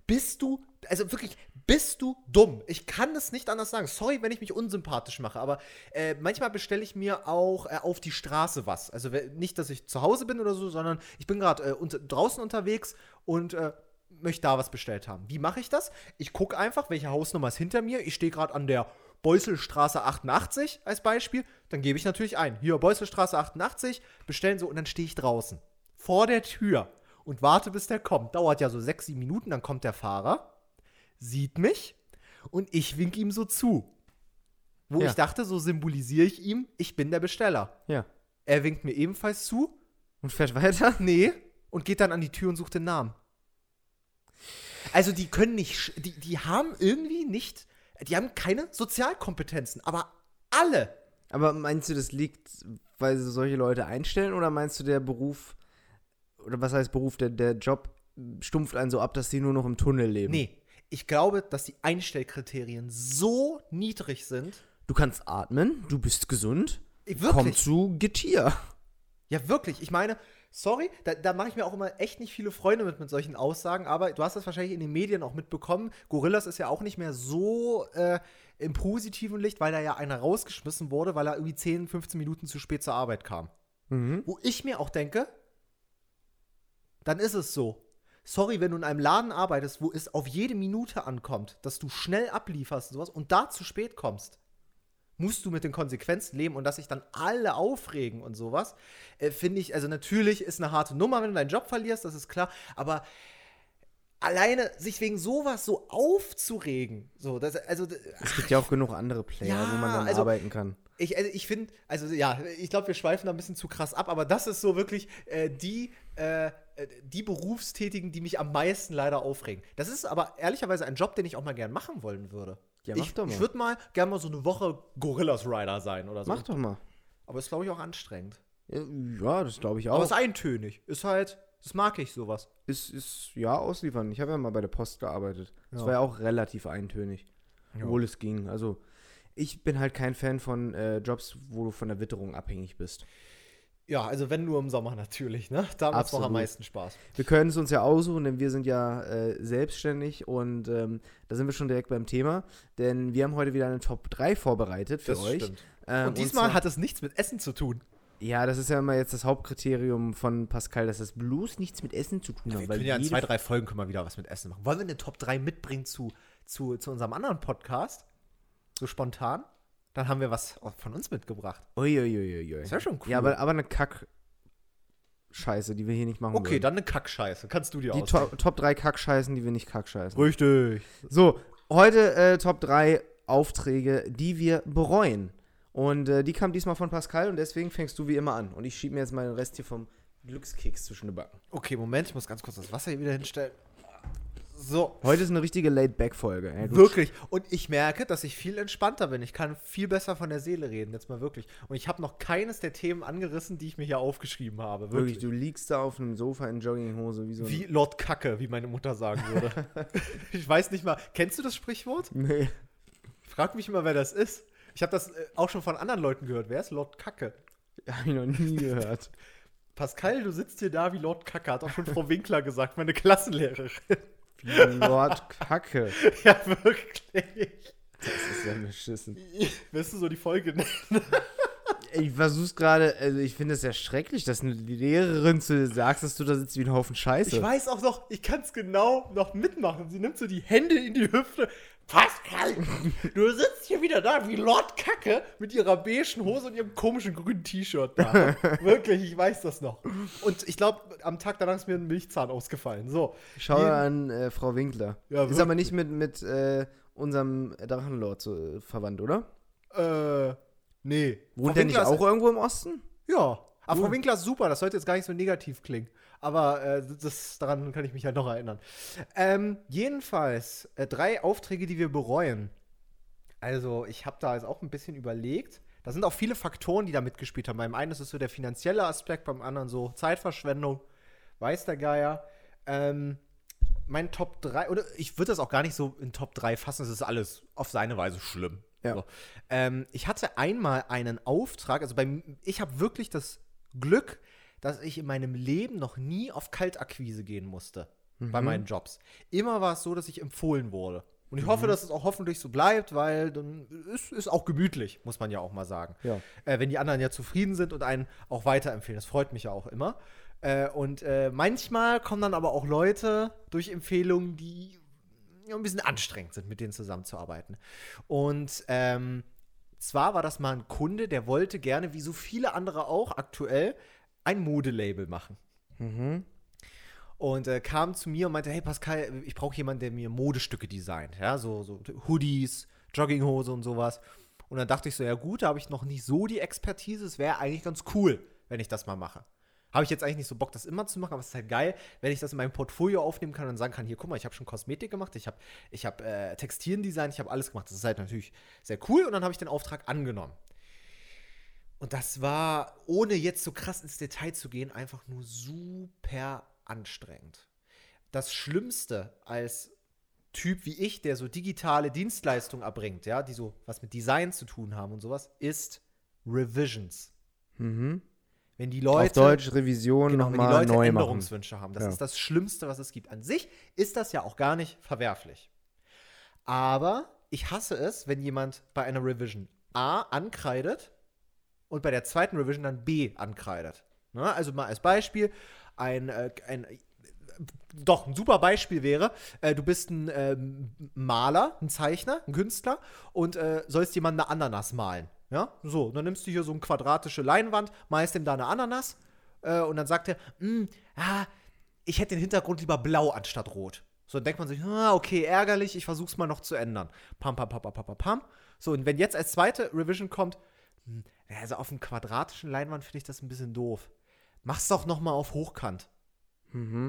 Speaker 2: bist du also wirklich, bist du dumm? Ich kann es nicht anders sagen. Sorry, wenn ich mich unsympathisch mache, aber äh, manchmal bestelle ich mir auch äh, auf die Straße was. Also nicht, dass ich zu Hause bin oder so, sondern ich bin gerade äh, unter, draußen unterwegs und äh, möchte da was bestellt haben. Wie mache ich das? Ich gucke einfach, welche Hausnummer ist hinter mir. Ich stehe gerade an der Beusselstraße 88 als Beispiel. Dann gebe ich natürlich ein. Hier, Beusselstraße 88, bestellen so und dann stehe ich draußen. Vor der Tür und warte, bis der kommt. Dauert ja so sechs, sieben Minuten, dann kommt der Fahrer, sieht mich und ich wink ihm so zu. Wo ja. ich dachte, so symbolisiere ich ihm, ich bin der Besteller.
Speaker 1: Ja.
Speaker 2: Er winkt mir ebenfalls zu.
Speaker 1: Und fährt weiter?
Speaker 2: Nee. Und geht dann an die Tür und sucht den Namen. Also die können nicht, die, die haben irgendwie nicht, die haben keine Sozialkompetenzen, aber alle.
Speaker 1: Aber meinst du, das liegt, weil sie solche Leute einstellen oder meinst du, der Beruf, oder was heißt Beruf, der, der Job stumpft einen so ab, dass die nur noch im Tunnel leben?
Speaker 2: Nee, ich glaube, dass die Einstellkriterien so niedrig sind.
Speaker 1: Du kannst atmen, du bist gesund.
Speaker 2: Wirklich?
Speaker 1: Komm zu Getier.
Speaker 2: Ja, wirklich. Ich meine, sorry, da, da mache ich mir auch immer echt nicht viele Freunde mit, mit solchen Aussagen, aber du hast das wahrscheinlich in den Medien auch mitbekommen. Gorillas ist ja auch nicht mehr so äh, im positiven Licht, weil da ja einer rausgeschmissen wurde, weil er irgendwie 10, 15 Minuten zu spät zur Arbeit kam. Mhm. Wo ich mir auch denke, dann ist es so. Sorry, wenn du in einem Laden arbeitest, wo es auf jede Minute ankommt, dass du schnell ablieferst und sowas und da zu spät kommst musst du mit den Konsequenzen leben und dass sich dann alle aufregen und sowas, äh, finde ich, also natürlich ist eine harte Nummer, wenn du deinen Job verlierst, das ist klar, aber alleine sich wegen sowas so aufzuregen, so, das, also.
Speaker 1: Es gibt ja auch genug andere Player, ja, wo man dann also, arbeiten kann.
Speaker 2: Ich, also ich finde, also ja, ich glaube, wir schweifen da ein bisschen zu krass ab, aber das ist so wirklich äh, die, äh, die Berufstätigen, die mich am meisten leider aufregen. Das ist aber ehrlicherweise ein Job, den ich auch mal gern machen wollen würde. Ja, mach ich, doch mal. Ich würde mal gerne mal so eine Woche Gorillas Rider sein oder so.
Speaker 1: Mach doch mal.
Speaker 2: Aber ist, glaube ich, auch anstrengend.
Speaker 1: Ja, das glaube ich auch.
Speaker 2: Aber es ist eintönig. Ist halt, das mag ich sowas.
Speaker 1: Ist, ist ja, ausliefern. Ich habe ja mal bei der Post gearbeitet. Das ja. war ja auch relativ eintönig. Ja. Obwohl es ging. Also, ich bin halt kein Fan von äh, Jobs, wo du von der Witterung abhängig bist.
Speaker 2: Ja, also wenn nur im Sommer natürlich, ne? Da macht es noch am meisten Spaß.
Speaker 1: Wir können es uns ja aussuchen, denn wir sind ja äh, selbstständig und ähm, da sind wir schon direkt beim Thema. Denn wir haben heute wieder eine Top 3 vorbereitet für das euch.
Speaker 2: Ähm, und diesmal und hat es nichts mit Essen zu tun.
Speaker 1: Ja, das ist ja immer jetzt das Hauptkriterium von Pascal, dass das bloß nichts mit Essen zu tun
Speaker 2: hat. Ja, wir können ja in zwei, drei Folgen können wir wieder was mit Essen machen. Wollen wir eine Top 3 mitbringen zu, zu, zu unserem anderen Podcast? So spontan? Dann haben wir was von uns mitgebracht.
Speaker 1: Uiuiuiui.
Speaker 2: Ist ja schon cool.
Speaker 1: Ja, aber, aber eine Kack-Scheiße, die wir hier nicht machen
Speaker 2: Okay, wollen. dann eine Kackscheiße. Kannst du dir
Speaker 1: Die to Top 3 Kackscheißen, die wir nicht Kackscheißen.
Speaker 2: Richtig.
Speaker 1: So, heute äh, Top 3 Aufträge, die wir bereuen. Und äh, die kam diesmal von Pascal und deswegen fängst du wie immer an. Und ich schiebe mir jetzt mal den Rest hier vom Glückskeks zwischen den Backen.
Speaker 2: Okay, Moment, ich muss ganz kurz das Wasser hier wieder hinstellen. So.
Speaker 1: Heute ist eine richtige Laid-Back-Folge.
Speaker 2: Ja, wirklich. Und ich merke, dass ich viel entspannter bin. Ich kann viel besser von der Seele reden, jetzt mal wirklich. Und ich habe noch keines der Themen angerissen, die ich mir hier aufgeschrieben habe. Wirklich. wirklich
Speaker 1: du liegst da auf einem Sofa in Jogginghose
Speaker 2: wie so Wie Lord Kacke, wie meine Mutter sagen würde. ich weiß nicht mal. Kennst du das Sprichwort?
Speaker 1: Nee.
Speaker 2: Ich frag mich immer, wer das ist. Ich habe das äh, auch schon von anderen Leuten gehört. Wer ist Lord Kacke?
Speaker 1: Habe ich noch nie gehört.
Speaker 2: Pascal, du sitzt hier da wie Lord Kacke, hat auch schon Frau Winkler gesagt, meine Klassenlehrerin.
Speaker 1: Wie Lord Kacke.
Speaker 2: ja, wirklich.
Speaker 1: Das ist ja beschissen.
Speaker 2: Willst du so die Folge nennen?
Speaker 1: ich versuch's gerade, also ich finde es ja schrecklich, dass eine Lehrerin zu dir sagt, dass du da sitzt wie ein Haufen Scheiße.
Speaker 2: Ich weiß auch noch, ich kann es genau noch mitmachen. Sie nimmt so die Hände in die Hüfte. Pascal, du sitzt hier wieder da wie Lord Kacke mit ihrer beigen Hose und ihrem komischen grünen T-Shirt da. Wirklich, ich weiß das noch. Und ich glaube, am Tag danach ist mir ein Milchzahn ausgefallen. So.
Speaker 1: Schau an äh, Frau Winkler. Ja, ist aber nicht mit, mit äh, unserem Drachenlord so, äh, verwandt, oder?
Speaker 2: Äh, nee.
Speaker 1: Wohnt der nicht auch irgendwo im Osten?
Speaker 2: Ja. Aber Frau Winkler ist super, das sollte jetzt gar nicht so negativ klingen. Aber äh, das, daran kann ich mich halt noch erinnern. Ähm, jedenfalls, äh, drei Aufträge, die wir bereuen. Also, ich habe da jetzt auch ein bisschen überlegt. Da sind auch viele Faktoren, die da mitgespielt haben. Beim einen ist es so der finanzielle Aspekt, beim anderen so Zeitverschwendung, weiß der Geier. Ähm, mein Top 3, oder ich würde das auch gar nicht so in Top 3 fassen, es ist alles auf seine Weise schlimm.
Speaker 1: Ja. So.
Speaker 2: Ähm, ich hatte einmal einen Auftrag, also beim, ich habe wirklich das Glück, dass ich in meinem Leben noch nie auf Kaltakquise gehen musste. bei meinen Jobs. Immer war es so, dass ich empfohlen wurde. Und ich hoffe, dass es auch hoffentlich so bleibt, weil dann ist es auch gemütlich, muss man ja auch mal sagen.
Speaker 1: Ja.
Speaker 2: Äh, wenn die anderen ja zufrieden sind und einen auch weiterempfehlen. Das freut mich ja auch immer. Äh, und äh, manchmal kommen dann aber auch Leute durch Empfehlungen, die ja, ein bisschen anstrengend sind, mit denen zusammenzuarbeiten. Und ähm, zwar war das mal ein Kunde, der wollte gerne, wie so viele andere auch aktuell, ein Modelabel machen. Und äh, kam zu mir und meinte, hey Pascal, ich brauche jemanden, der mir Modestücke designt. Ja, so, so Hoodies, Jogginghose und sowas. Und dann dachte ich so, ja gut, da habe ich noch nicht so die Expertise. Es wäre eigentlich ganz cool, wenn ich das mal mache. Habe ich jetzt eigentlich nicht so Bock, das immer zu machen, aber es ist halt geil, wenn ich das in meinem Portfolio aufnehmen kann und sagen kann, hier, guck mal, ich habe schon Kosmetik gemacht, ich habe ich hab, äh, Textiliendesign, ich habe alles gemacht. Das ist halt natürlich sehr cool und dann habe ich den Auftrag angenommen. Und das war, ohne jetzt so krass ins Detail zu gehen, einfach nur super anstrengend. Das Schlimmste als Typ wie ich, der so digitale Dienstleistungen erbringt, ja, die so was mit Design zu tun haben und sowas, ist Revisions. Wenn die Leute
Speaker 1: Auf Deutsch Revision
Speaker 2: genau, wenn die
Speaker 1: nochmal
Speaker 2: Leute
Speaker 1: neu machen.
Speaker 2: Änderungswünsche haben. Das
Speaker 1: Ja.
Speaker 2: ist das Schlimmste, was es gibt. An sich ist das ja auch gar nicht verwerflich. Aber ich hasse es, wenn jemand bei einer Revision A ankreidet und bei der zweiten Revision dann B ankreidet. Ne? Also mal als Beispiel, ein, äh, ein doch, ein super Beispiel wäre, äh, du bist ein ähm, Maler, ein Zeichner, ein Künstler und äh, sollst jemand eine Ananas malen. Ja, so, dann nimmst du hier so eine quadratische Leinwand, malst ihm da eine Ananas äh, und dann sagt er, "Hm, ah, ich hätte den Hintergrund lieber blau anstatt rot. So, dann denkt man sich, ah, okay, ärgerlich, ich versuch's mal noch zu ändern. Pam, pam, pam, pam, pam, pam. So, und wenn jetzt als zweite Revision kommt, also auf einem quadratischen Leinwand finde ich das ein bisschen doof. Mach's doch noch mal auf Hochkant.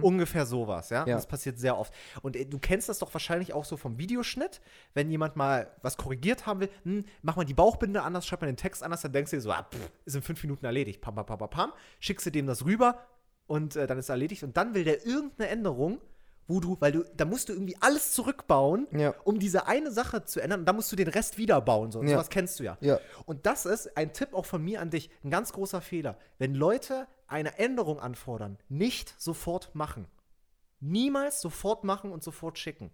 Speaker 2: Ungefähr sowas, ja?
Speaker 1: Ja.
Speaker 2: Das passiert sehr oft. Und äh, du kennst das doch wahrscheinlich auch so vom Videoschnitt, wenn jemand mal was korrigiert haben will, hm, mach mal die Bauchbinde anders, schreib mal den Text anders, dann denkst du dir so, ah, pff, ist in fünf Minuten erledigt. Pam, pam, pam, pam, pam. Schickst du dem das rüber und äh, dann ist erledigt. Und dann will der irgendeine Änderung, wo du, weil du, da musst du irgendwie alles zurückbauen,
Speaker 1: Ja.
Speaker 2: um diese eine Sache zu ändern. Und dann musst du den Rest wieder bauen. So.
Speaker 1: Ja.
Speaker 2: Sowas kennst du ja.
Speaker 1: Ja.
Speaker 2: Und das ist ein Tipp auch von mir an dich, ein ganz großer Fehler. Wenn Leute eine Änderung anfordern, nicht sofort machen. Niemals sofort machen und sofort schicken.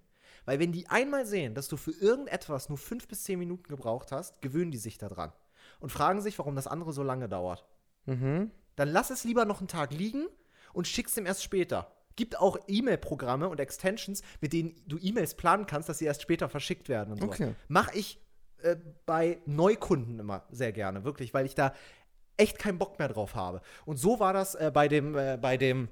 Speaker 2: Weil wenn die einmal sehen, dass du für irgendetwas nur fünf bis zehn Minuten gebraucht hast, gewöhnen die sich daran. Und fragen sich, warum das andere so lange dauert.
Speaker 1: Mhm.
Speaker 2: Dann lass es lieber noch einen Tag liegen und schick's dem erst später. Gibt auch E-Mail-Programme und Extensions, mit denen du E-Mails planen kannst, dass sie erst später verschickt werden und so.
Speaker 1: Okay.
Speaker 2: Mach ich äh, bei Neukunden immer sehr gerne, wirklich, weil ich da echt keinen Bock mehr drauf habe. Und so war das äh, bei dem, äh, bei dem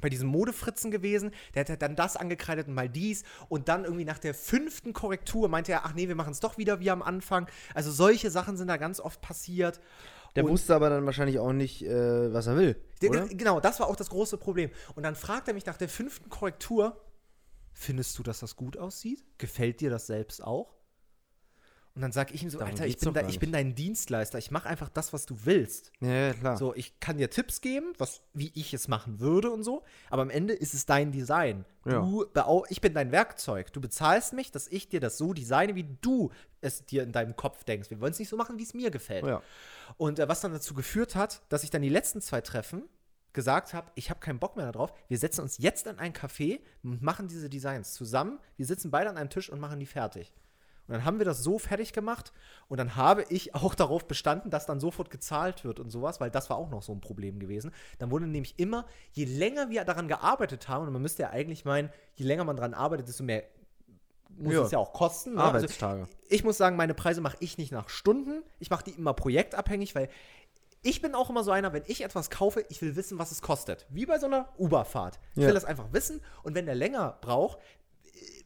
Speaker 2: bei diesem Modefritzen gewesen, der hat dann das angekreidet und mal dies und dann irgendwie nach der fünften Korrektur meinte er, ach nee, wir machen es doch wieder wie am Anfang. Also solche Sachen sind da ganz oft passiert.
Speaker 1: Der
Speaker 2: Und-
Speaker 1: wusste aber dann wahrscheinlich auch nicht, äh, was er will.
Speaker 2: Der-? Genau, das war auch das große Problem. Und dann fragt er mich nach der fünften Korrektur, findest du, dass das gut aussieht? Gefällt dir das selbst auch? Und dann sag ich ihm so,
Speaker 1: Darum
Speaker 2: Alter, ich bin, da, ich bin dein Dienstleister, ich mache einfach das, was du willst.
Speaker 1: Ja, ja, klar.
Speaker 2: So, ich kann dir Tipps geben, was, wie ich es machen würde und so, aber am Ende ist es dein Design.
Speaker 1: Ja.
Speaker 2: Du, beau- ich bin dein Werkzeug. Du bezahlst mich, dass ich dir das so designe, wie du es dir in deinem Kopf denkst. Wir wollen es nicht so machen, wie es mir gefällt.
Speaker 1: Ja.
Speaker 2: Und äh, was dann dazu geführt hat, dass ich dann die letzten zwei Treffen gesagt habe, ich habe keinen Bock mehr darauf. Wir setzen uns jetzt in ein Café und machen diese Designs zusammen. Wir sitzen beide an einem Tisch und machen die fertig. Und dann haben wir das so fertig gemacht und dann habe ich auch darauf bestanden, dass dann sofort gezahlt wird und sowas, weil das war auch noch so ein Problem gewesen. Dann wurde nämlich immer, je länger wir daran gearbeitet haben, und man müsste ja eigentlich meinen, je länger man daran arbeitet, desto mehr muss
Speaker 1: Ja.
Speaker 2: es ja auch kosten. Ne?
Speaker 1: Arbeitstage.
Speaker 2: Also, ich muss sagen, meine Preise mache ich nicht nach Stunden. Ich mache die immer projektabhängig, weil ich bin auch immer so einer, wenn ich etwas kaufe, ich will wissen, was es kostet. Wie bei so einer Uber-Fahrt. Ich
Speaker 1: Ja.
Speaker 2: will das einfach wissen und wenn der länger braucht,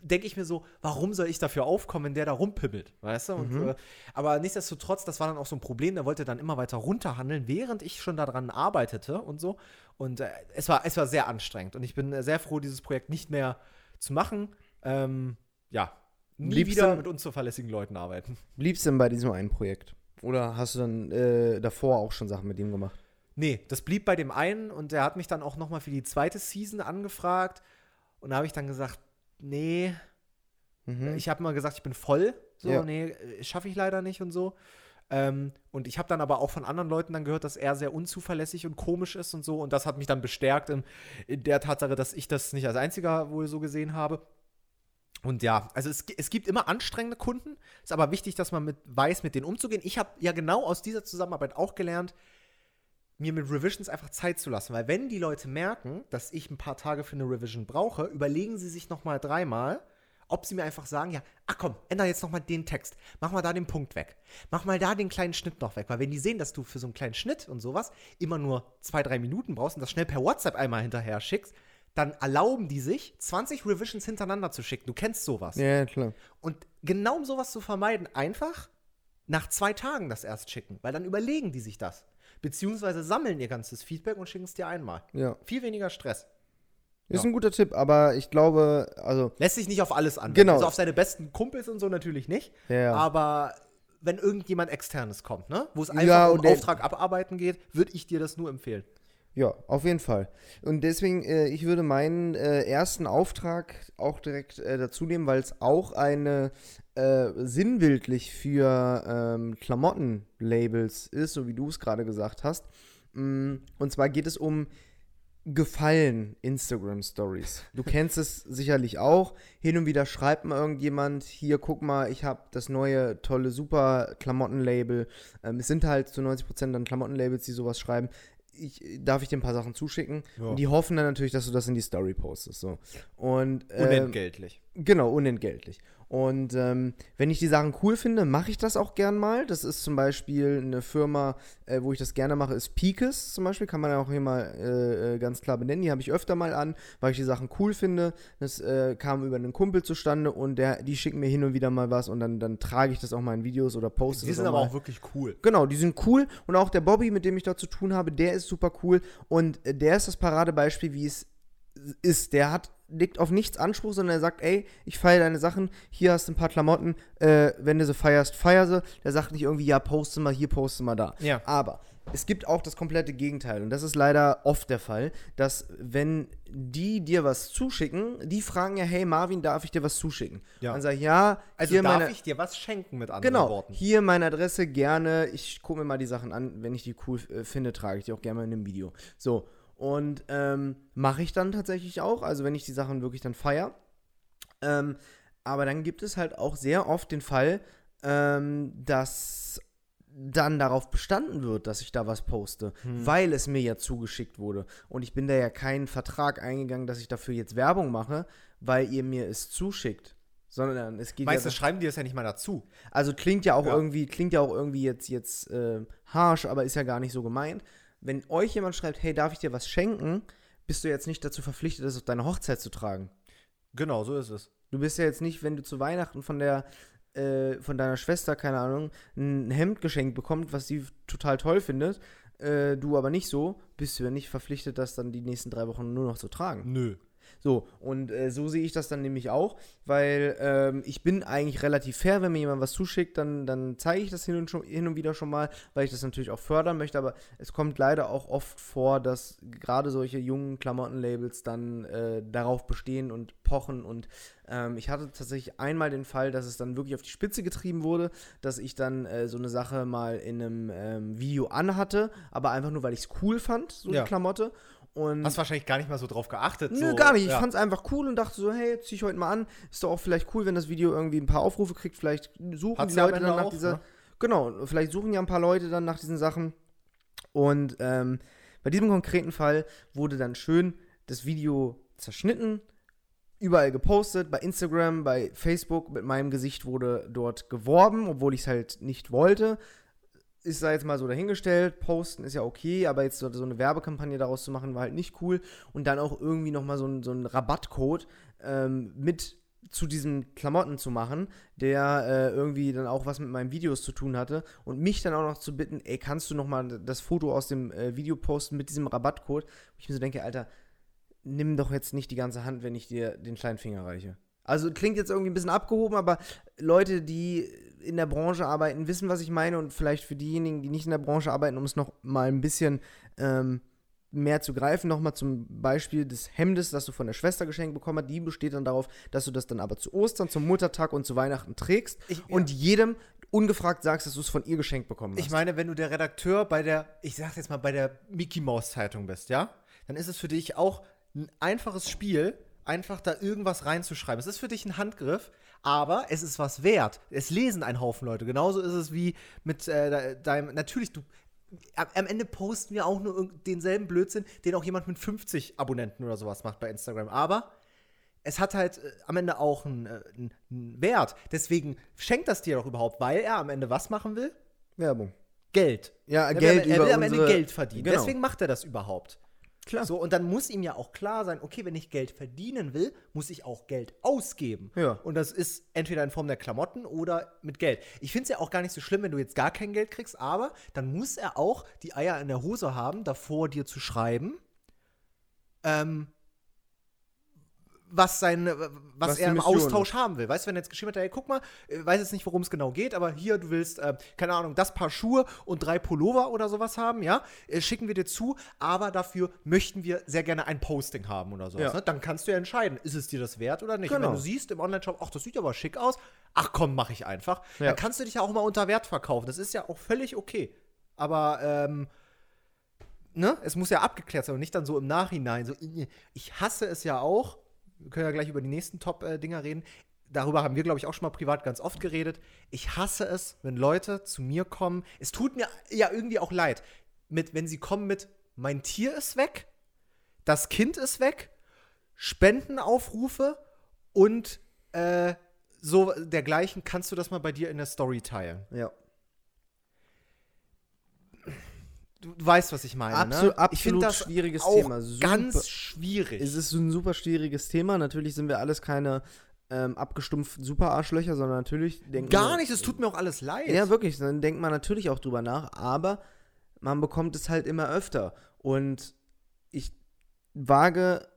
Speaker 2: denke ich mir so, warum soll ich dafür aufkommen, wenn der da rumpimmelt, weißt du? Und,
Speaker 1: Mhm.
Speaker 2: äh, aber nichtsdestotrotz, das war dann auch so ein Problem, der wollte dann immer weiter runterhandeln, während ich schon daran arbeitete und so. Und äh, es, war, es war sehr anstrengend und ich bin äh, sehr froh, dieses Projekt nicht mehr zu machen. Ähm, ja, nie
Speaker 1: Bliebst
Speaker 2: wieder mit unzuverlässigen Leuten arbeiten.
Speaker 1: Bliebst du denn bei diesem einen Projekt? Oder hast du dann äh, davor auch schon Sachen mit ihm gemacht?
Speaker 2: Nee, das blieb bei dem einen und der hat mich dann auch noch mal für die zweite Season angefragt und da habe ich dann gesagt, nee,
Speaker 1: Mhm.
Speaker 2: ich habe mal gesagt, ich bin voll, so,
Speaker 1: Ja.
Speaker 2: nee, äh, schaffe ich leider nicht und so. Ähm, und ich habe dann aber auch von anderen Leuten dann gehört, dass er sehr unzuverlässig und komisch ist und so. Und das hat mich dann bestärkt in, in der Tatsache, dass ich das nicht als einziger wohl so gesehen habe. Und ja, also es, es, gibt immer anstrengende Kunden. Ist aber wichtig, dass man mit, weiß, mit denen umzugehen. Ich habe ja genau aus dieser Zusammenarbeit auch gelernt, mir mit Revisions einfach Zeit zu lassen. Weil wenn die Leute merken, dass ich ein paar Tage für eine Revision brauche, überlegen sie sich noch mal dreimal, ob sie mir einfach sagen, ja, ach komm, ändere jetzt noch mal den Text, mach mal da den Punkt weg, mach mal da den kleinen Schnitt noch weg, weil wenn die sehen, dass du für so einen kleinen Schnitt und sowas immer nur zwei, drei Minuten brauchst und das schnell per WhatsApp einmal hinterher schickst, dann erlauben die sich, 20 Revisions hintereinander zu schicken. Du kennst sowas.
Speaker 1: Ja, klar.
Speaker 2: Und genau um sowas zu vermeiden, einfach nach zwei Tagen das erst schicken, weil dann überlegen die sich das. Beziehungsweise sammeln ihr ganzes Feedback und schicken es dir einmal.
Speaker 1: Ja.
Speaker 2: Viel weniger Stress.
Speaker 1: Ist
Speaker 2: Ja.
Speaker 1: ein guter Tipp, aber ich glaube, also,
Speaker 2: Lässt sich nicht auf alles an.
Speaker 1: Genau.
Speaker 2: Also auf seine besten Kumpels und so natürlich nicht.
Speaker 1: Ja.
Speaker 2: Aber wenn irgendjemand externes kommt, ne, wo es einfach
Speaker 1: Ja,
Speaker 2: um Auftrag abarbeiten geht, würde ich dir das nur empfehlen.
Speaker 1: ja, auf jeden Fall. Und deswegen, äh, ich würde meinen äh, ersten Auftrag auch direkt äh, dazu nehmen, weil es auch eine äh, sinnbildlich für ähm, Klamottenlabels ist, so wie du es gerade gesagt hast. Mm, Und zwar geht es um Gefallen Instagram Stories. Du kennst es sicherlich auch. Hin und wieder schreibt mal irgendjemand, hier guck mal, ich habe das neue tolle super Klamottenlabel. Ähm, es sind halt zu 90% dann Klamottenlabels, die sowas schreiben. Ich, darf ich dir ein paar Sachen zuschicken?
Speaker 2: Ja.
Speaker 1: Und die hoffen dann natürlich, dass du das in die Story postest. So. Und, ähm,
Speaker 2: Unentgeltlich.
Speaker 1: Genau, unentgeltlich. Und ähm, wenn ich die Sachen cool finde, mache ich das auch gern mal. Das ist zum Beispiel eine Firma, äh, wo ich das gerne mache, ist Peakes zum Beispiel. Kann man ja auch hier mal äh, äh, ganz klar benennen. Die habe ich öfter mal an, weil ich die Sachen cool finde. Das äh, kam über einen Kumpel zustande und der, die schicken mir hin und wieder mal was und dann, dann trage ich das auch mal in Videos oder poste
Speaker 2: Die sind aber
Speaker 1: mal.
Speaker 2: auch wirklich cool.
Speaker 1: Genau, die sind cool. Und auch der Bobby, mit dem ich da zu tun habe, der ist super cool. Und äh, der ist das Paradebeispiel, wie es ist. Der hat, legt auf nichts Anspruch, sondern er sagt, ey, ich feiere deine Sachen, hier hast du ein paar Klamotten, äh, wenn du sie feierst, feier sie. Der sagt nicht irgendwie, ja, poste mal hier, poste mal da.
Speaker 2: Ja.
Speaker 1: Aber es gibt auch das komplette Gegenteil. Und das ist leider oft der Fall, dass wenn die dir was zuschicken, die fragen ja, hey Marvin, darf ich dir was zuschicken?
Speaker 2: Ja.
Speaker 1: Dann sag ich, ja,
Speaker 2: Also
Speaker 1: hier
Speaker 2: darf
Speaker 1: meine,
Speaker 2: ich dir was schenken mit anderen
Speaker 1: Genau,
Speaker 2: Worten.
Speaker 1: hier meine Adresse gerne. Ich gucke mir mal die Sachen an. Wenn ich die cool äh, finde, trage ich die auch gerne mal in einem Video. So, und ähm, mache ich dann tatsächlich auch. Also, wenn ich die Sachen wirklich dann feier. Ähm, aber dann gibt es halt auch sehr oft den Fall, ähm, dass dann darauf bestanden wird, dass ich da was poste, weil es mir ja zugeschickt wurde. Und ich bin da ja keinen Vertrag eingegangen, dass ich dafür jetzt Werbung mache, weil ihr mir es zuschickt. Sondern es geht ja
Speaker 2: Meistens schreiben die das ja nicht mal dazu.
Speaker 1: also klingt ja auch
Speaker 2: Ja.
Speaker 1: irgendwie, klingt ja auch irgendwie jetzt, jetzt äh, harsh, aber ist ja gar nicht so gemeint. Wenn euch jemand schreibt, hey, darf ich dir was schenken, bist du jetzt nicht dazu verpflichtet, das auf deine Hochzeit zu tragen.
Speaker 2: Genau, so ist es.
Speaker 1: Du bist ja jetzt nicht, wenn du zu Weihnachten von der, äh, von deiner Schwester, keine Ahnung, ein Hemd geschenkt bekommst, was sie total toll findet, äh, du aber nicht so, bist du ja nicht verpflichtet, das dann die nächsten drei Wochen nur noch zu tragen.
Speaker 2: Nö.
Speaker 1: So, und äh, so sehe ich das dann nämlich auch, weil ähm, ich bin eigentlich relativ fair, wenn mir jemand was zuschickt, dann, dann zeige ich das hin und, schon, hin und wieder schon mal, weil ich das natürlich auch fördern möchte, aber es kommt leider auch oft vor, dass gerade solche jungen Klamottenlabels dann äh, darauf bestehen und pochen und ähm, ich hatte tatsächlich einmal den Fall, dass es dann wirklich auf die Spitze getrieben wurde, dass ich dann äh, so eine Sache mal in einem ähm, Video anhatte, aber einfach nur, weil ich es cool fand, so
Speaker 2: Ja.
Speaker 1: die Klamotte. Und
Speaker 2: Hast wahrscheinlich gar nicht mal so drauf geachtet.
Speaker 1: Nö,
Speaker 2: so,
Speaker 1: gar nicht. Ich
Speaker 2: ja.
Speaker 1: fand's einfach cool und dachte so, hey, zieh ich heute mal an. Ist doch auch vielleicht cool, wenn das Video irgendwie ein paar Aufrufe kriegt. Vielleicht suchen
Speaker 2: Hat's
Speaker 1: die Leute dann nach
Speaker 2: auch,
Speaker 1: dieser.
Speaker 2: ne?
Speaker 1: Genau, vielleicht suchen ja ein paar Leute dann nach diesen Sachen. Und ähm, bei diesem konkreten Fall wurde dann schön das Video zerschnitten, überall gepostet, bei Instagram, bei Facebook, mit meinem Gesicht wurde dort geworben, obwohl ich es halt nicht wollte. Ist da jetzt mal so dahingestellt, posten ist ja okay, aber jetzt so, so eine Werbekampagne daraus zu machen, war halt nicht cool. Und dann auch irgendwie nochmal so, ein, so einen Rabattcode ähm, mit zu diesen Klamotten zu machen, der äh, irgendwie dann auch was mit meinen Videos zu tun hatte und mich dann auch noch zu bitten, ey, kannst du noch mal das Foto aus dem äh, Video posten mit diesem Rabattcode? Wo ich mir so denke, Alter, nimm doch jetzt nicht die ganze Hand, wenn ich dir den kleinen Finger reiche. Also klingt jetzt irgendwie ein bisschen abgehoben, aber Leute, die in der Branche arbeiten, wissen, was ich meine und vielleicht für diejenigen, die nicht in der Branche arbeiten, um es noch mal ein bisschen ähm, mehr zu greifen, nochmal zum Beispiel des Hemdes, das du von der Schwester geschenkt bekommen hast, die besteht dann darauf, dass du das dann aber zu Ostern, zum Muttertag und zu Weihnachten trägst
Speaker 2: Ich-
Speaker 1: und jedem ungefragt sagst, dass du es von ihr geschenkt bekommen hast.
Speaker 2: Ich meine, wenn du der Redakteur bei der, ich sag jetzt mal, bei der Mickey Mouse Zeitung bist, ja, dann ist es für dich auch ein einfaches Spiel, einfach da irgendwas reinzuschreiben. Es ist für dich ein Handgriff, aber es ist was wert. Es lesen ein Haufen Leute. Genauso ist es wie mit äh, deinem, natürlich, du, am Ende posten wir auch nur denselben Blödsinn, den auch jemand mit 50 Abonnenten oder sowas macht bei Instagram. Aber es hat halt äh, am Ende auch einen, äh, einen, Wert. Deswegen schenkt das dir doch überhaupt, weil er am Ende was machen will?
Speaker 1: Werbung.
Speaker 2: Geld.
Speaker 1: Ja,
Speaker 2: er
Speaker 1: Geld
Speaker 2: will, er will am Ende Geld verdienen.
Speaker 1: Genau.
Speaker 2: Deswegen macht er das überhaupt.
Speaker 1: Klar.
Speaker 2: So, und dann muss ihm ja auch klar sein, okay, wenn ich Geld verdienen will, muss ich auch Geld ausgeben.
Speaker 1: Ja.
Speaker 2: Und das ist entweder in Form der Klamotten oder mit Geld. Ich finde es ja auch gar nicht so schlimm, wenn du jetzt gar kein Geld kriegst, aber dann muss er auch die Eier in der Hose haben, davor dir zu schreiben, ähm, was, sein, was,
Speaker 1: Was
Speaker 2: er im
Speaker 1: Mission
Speaker 2: Austausch haben will. Weißt du, wenn er jetzt geschrieben hat, ey, guck mal, äh, weiß jetzt nicht, worum es genau geht, aber hier, du willst, äh, keine Ahnung, das Paar Schuhe und drei Pullover oder sowas haben, ja, äh, schicken wir dir zu, aber dafür möchten wir sehr gerne ein Posting haben oder sowas.
Speaker 1: Ja.
Speaker 2: Ne? Dann kannst du ja entscheiden, ist es dir das wert oder nicht. Und
Speaker 1: Genau.
Speaker 2: wenn du siehst im Online-Shop, ach, das sieht aber schick aus, ach komm, mach ich einfach,
Speaker 1: Ja.
Speaker 2: dann kannst du dich ja auch mal unter Wert verkaufen. Das ist ja auch völlig okay. Aber, ähm, ne, es muss ja abgeklärt sein und nicht dann so im Nachhinein. So, ich hasse es ja auch. Wir können ja gleich über die nächsten Top-Dinger reden. Darüber haben wir, glaube ich, auch schon mal privat ganz oft geredet. Ich hasse es, wenn Leute zu mir kommen. Es tut mir ja irgendwie auch leid, mit, wenn sie kommen mit, mein Tier ist weg, das Kind ist weg, Spendenaufrufe und äh, so dergleichen. Kannst du das mal bei dir in der Story teilen?
Speaker 1: Ja.
Speaker 2: Du, weißt, was ich meine.
Speaker 1: Absolut-
Speaker 2: ne? ich finde
Speaker 1: absolut
Speaker 2: das
Speaker 1: schwieriges Thema. Super.
Speaker 2: Ganz schwierig.
Speaker 1: Es ist ein super schwieriges Thema. Natürlich sind wir alles keine ähm, abgestumpften Super-Arschlöcher, sondern natürlich denken
Speaker 2: Gar nicht, es tut mir auch alles leid.
Speaker 1: Ja, wirklich. Dann denkt man natürlich auch drüber nach, aber man bekommt es halt immer öfter. Und ich wage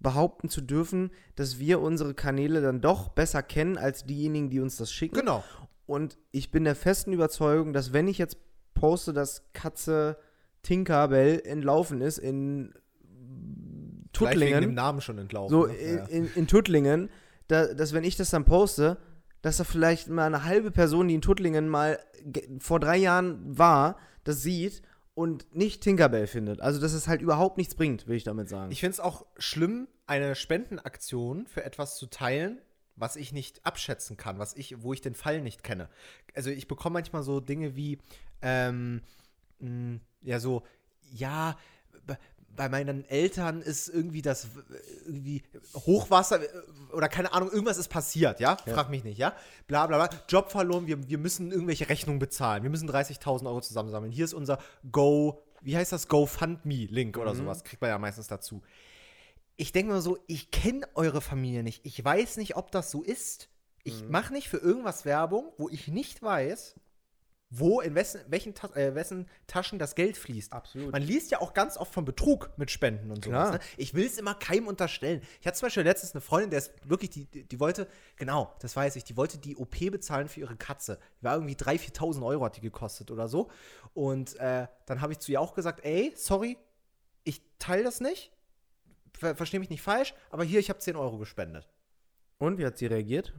Speaker 1: behaupten zu dürfen, dass wir unsere Kanäle dann doch besser kennen als diejenigen, die uns das schicken.
Speaker 2: Genau.
Speaker 1: Und ich bin der festen Überzeugung, dass wenn ich jetzt poste, dass Katze Tinkerbell entlaufen ist in
Speaker 2: Vielleicht wegen dem
Speaker 1: Tuttlingen,
Speaker 2: Namen schon entlaufen.
Speaker 1: so
Speaker 2: ne?
Speaker 1: in, in, in Tuttlingen, da, dass wenn ich das dann poste, dass da vielleicht mal eine halbe Person, die in Tuttlingen mal vor drei Jahren war, das sieht und nicht Tinkerbell findet. Also, dass es halt überhaupt nichts bringt, will ich damit sagen.
Speaker 2: Ich finde es auch schlimm, eine Spendenaktion für etwas zu teilen, was ich nicht abschätzen kann, was ich, wo ich den Fall nicht kenne. Also ich bekomme manchmal so Dinge wie, ähm, mh, ja, so, ja, bei meinen Eltern ist irgendwie das irgendwie Hochwasser äh, oder keine Ahnung, irgendwas ist passiert, ja? Frag mich nicht, ja? Bla bla bla. Job verloren, wir, wir müssen irgendwelche Rechnungen bezahlen. Wir müssen 30.000 Euro zusammensammeln. Hier ist unser Go, wie heißt das? GoFundMe-Link oder sowas. Kriegt man ja meistens dazu. Ich denke mal so, ich kenne eure Familie nicht. Ich weiß nicht, ob das so ist. Ich mache nicht für irgendwas Werbung, wo ich nicht weiß, wo, in wessen, welchen Ta äh, wessen Taschen das Geld fließt.
Speaker 1: Absolut.
Speaker 2: Man liest ja auch ganz oft von Betrug mit Spenden und sowas.
Speaker 1: Klar.
Speaker 2: Ne? Ich will es immer keinem unterstellen. Ich hatte zum Beispiel letztens eine Freundin, der ist wirklich, die, die, die wollte, genau, das weiß ich, die wollte die OP bezahlen für ihre Katze. Die war irgendwie 3.000, 4.000 Euro hat die gekostet oder so. Und äh, dann habe ich zu ihr auch gesagt, ey, sorry, ich teile das nicht. Ver Verstehe mich nicht falsch, aber hier, ich habe 10 Euro gespendet.
Speaker 1: und wie hat sie reagiert?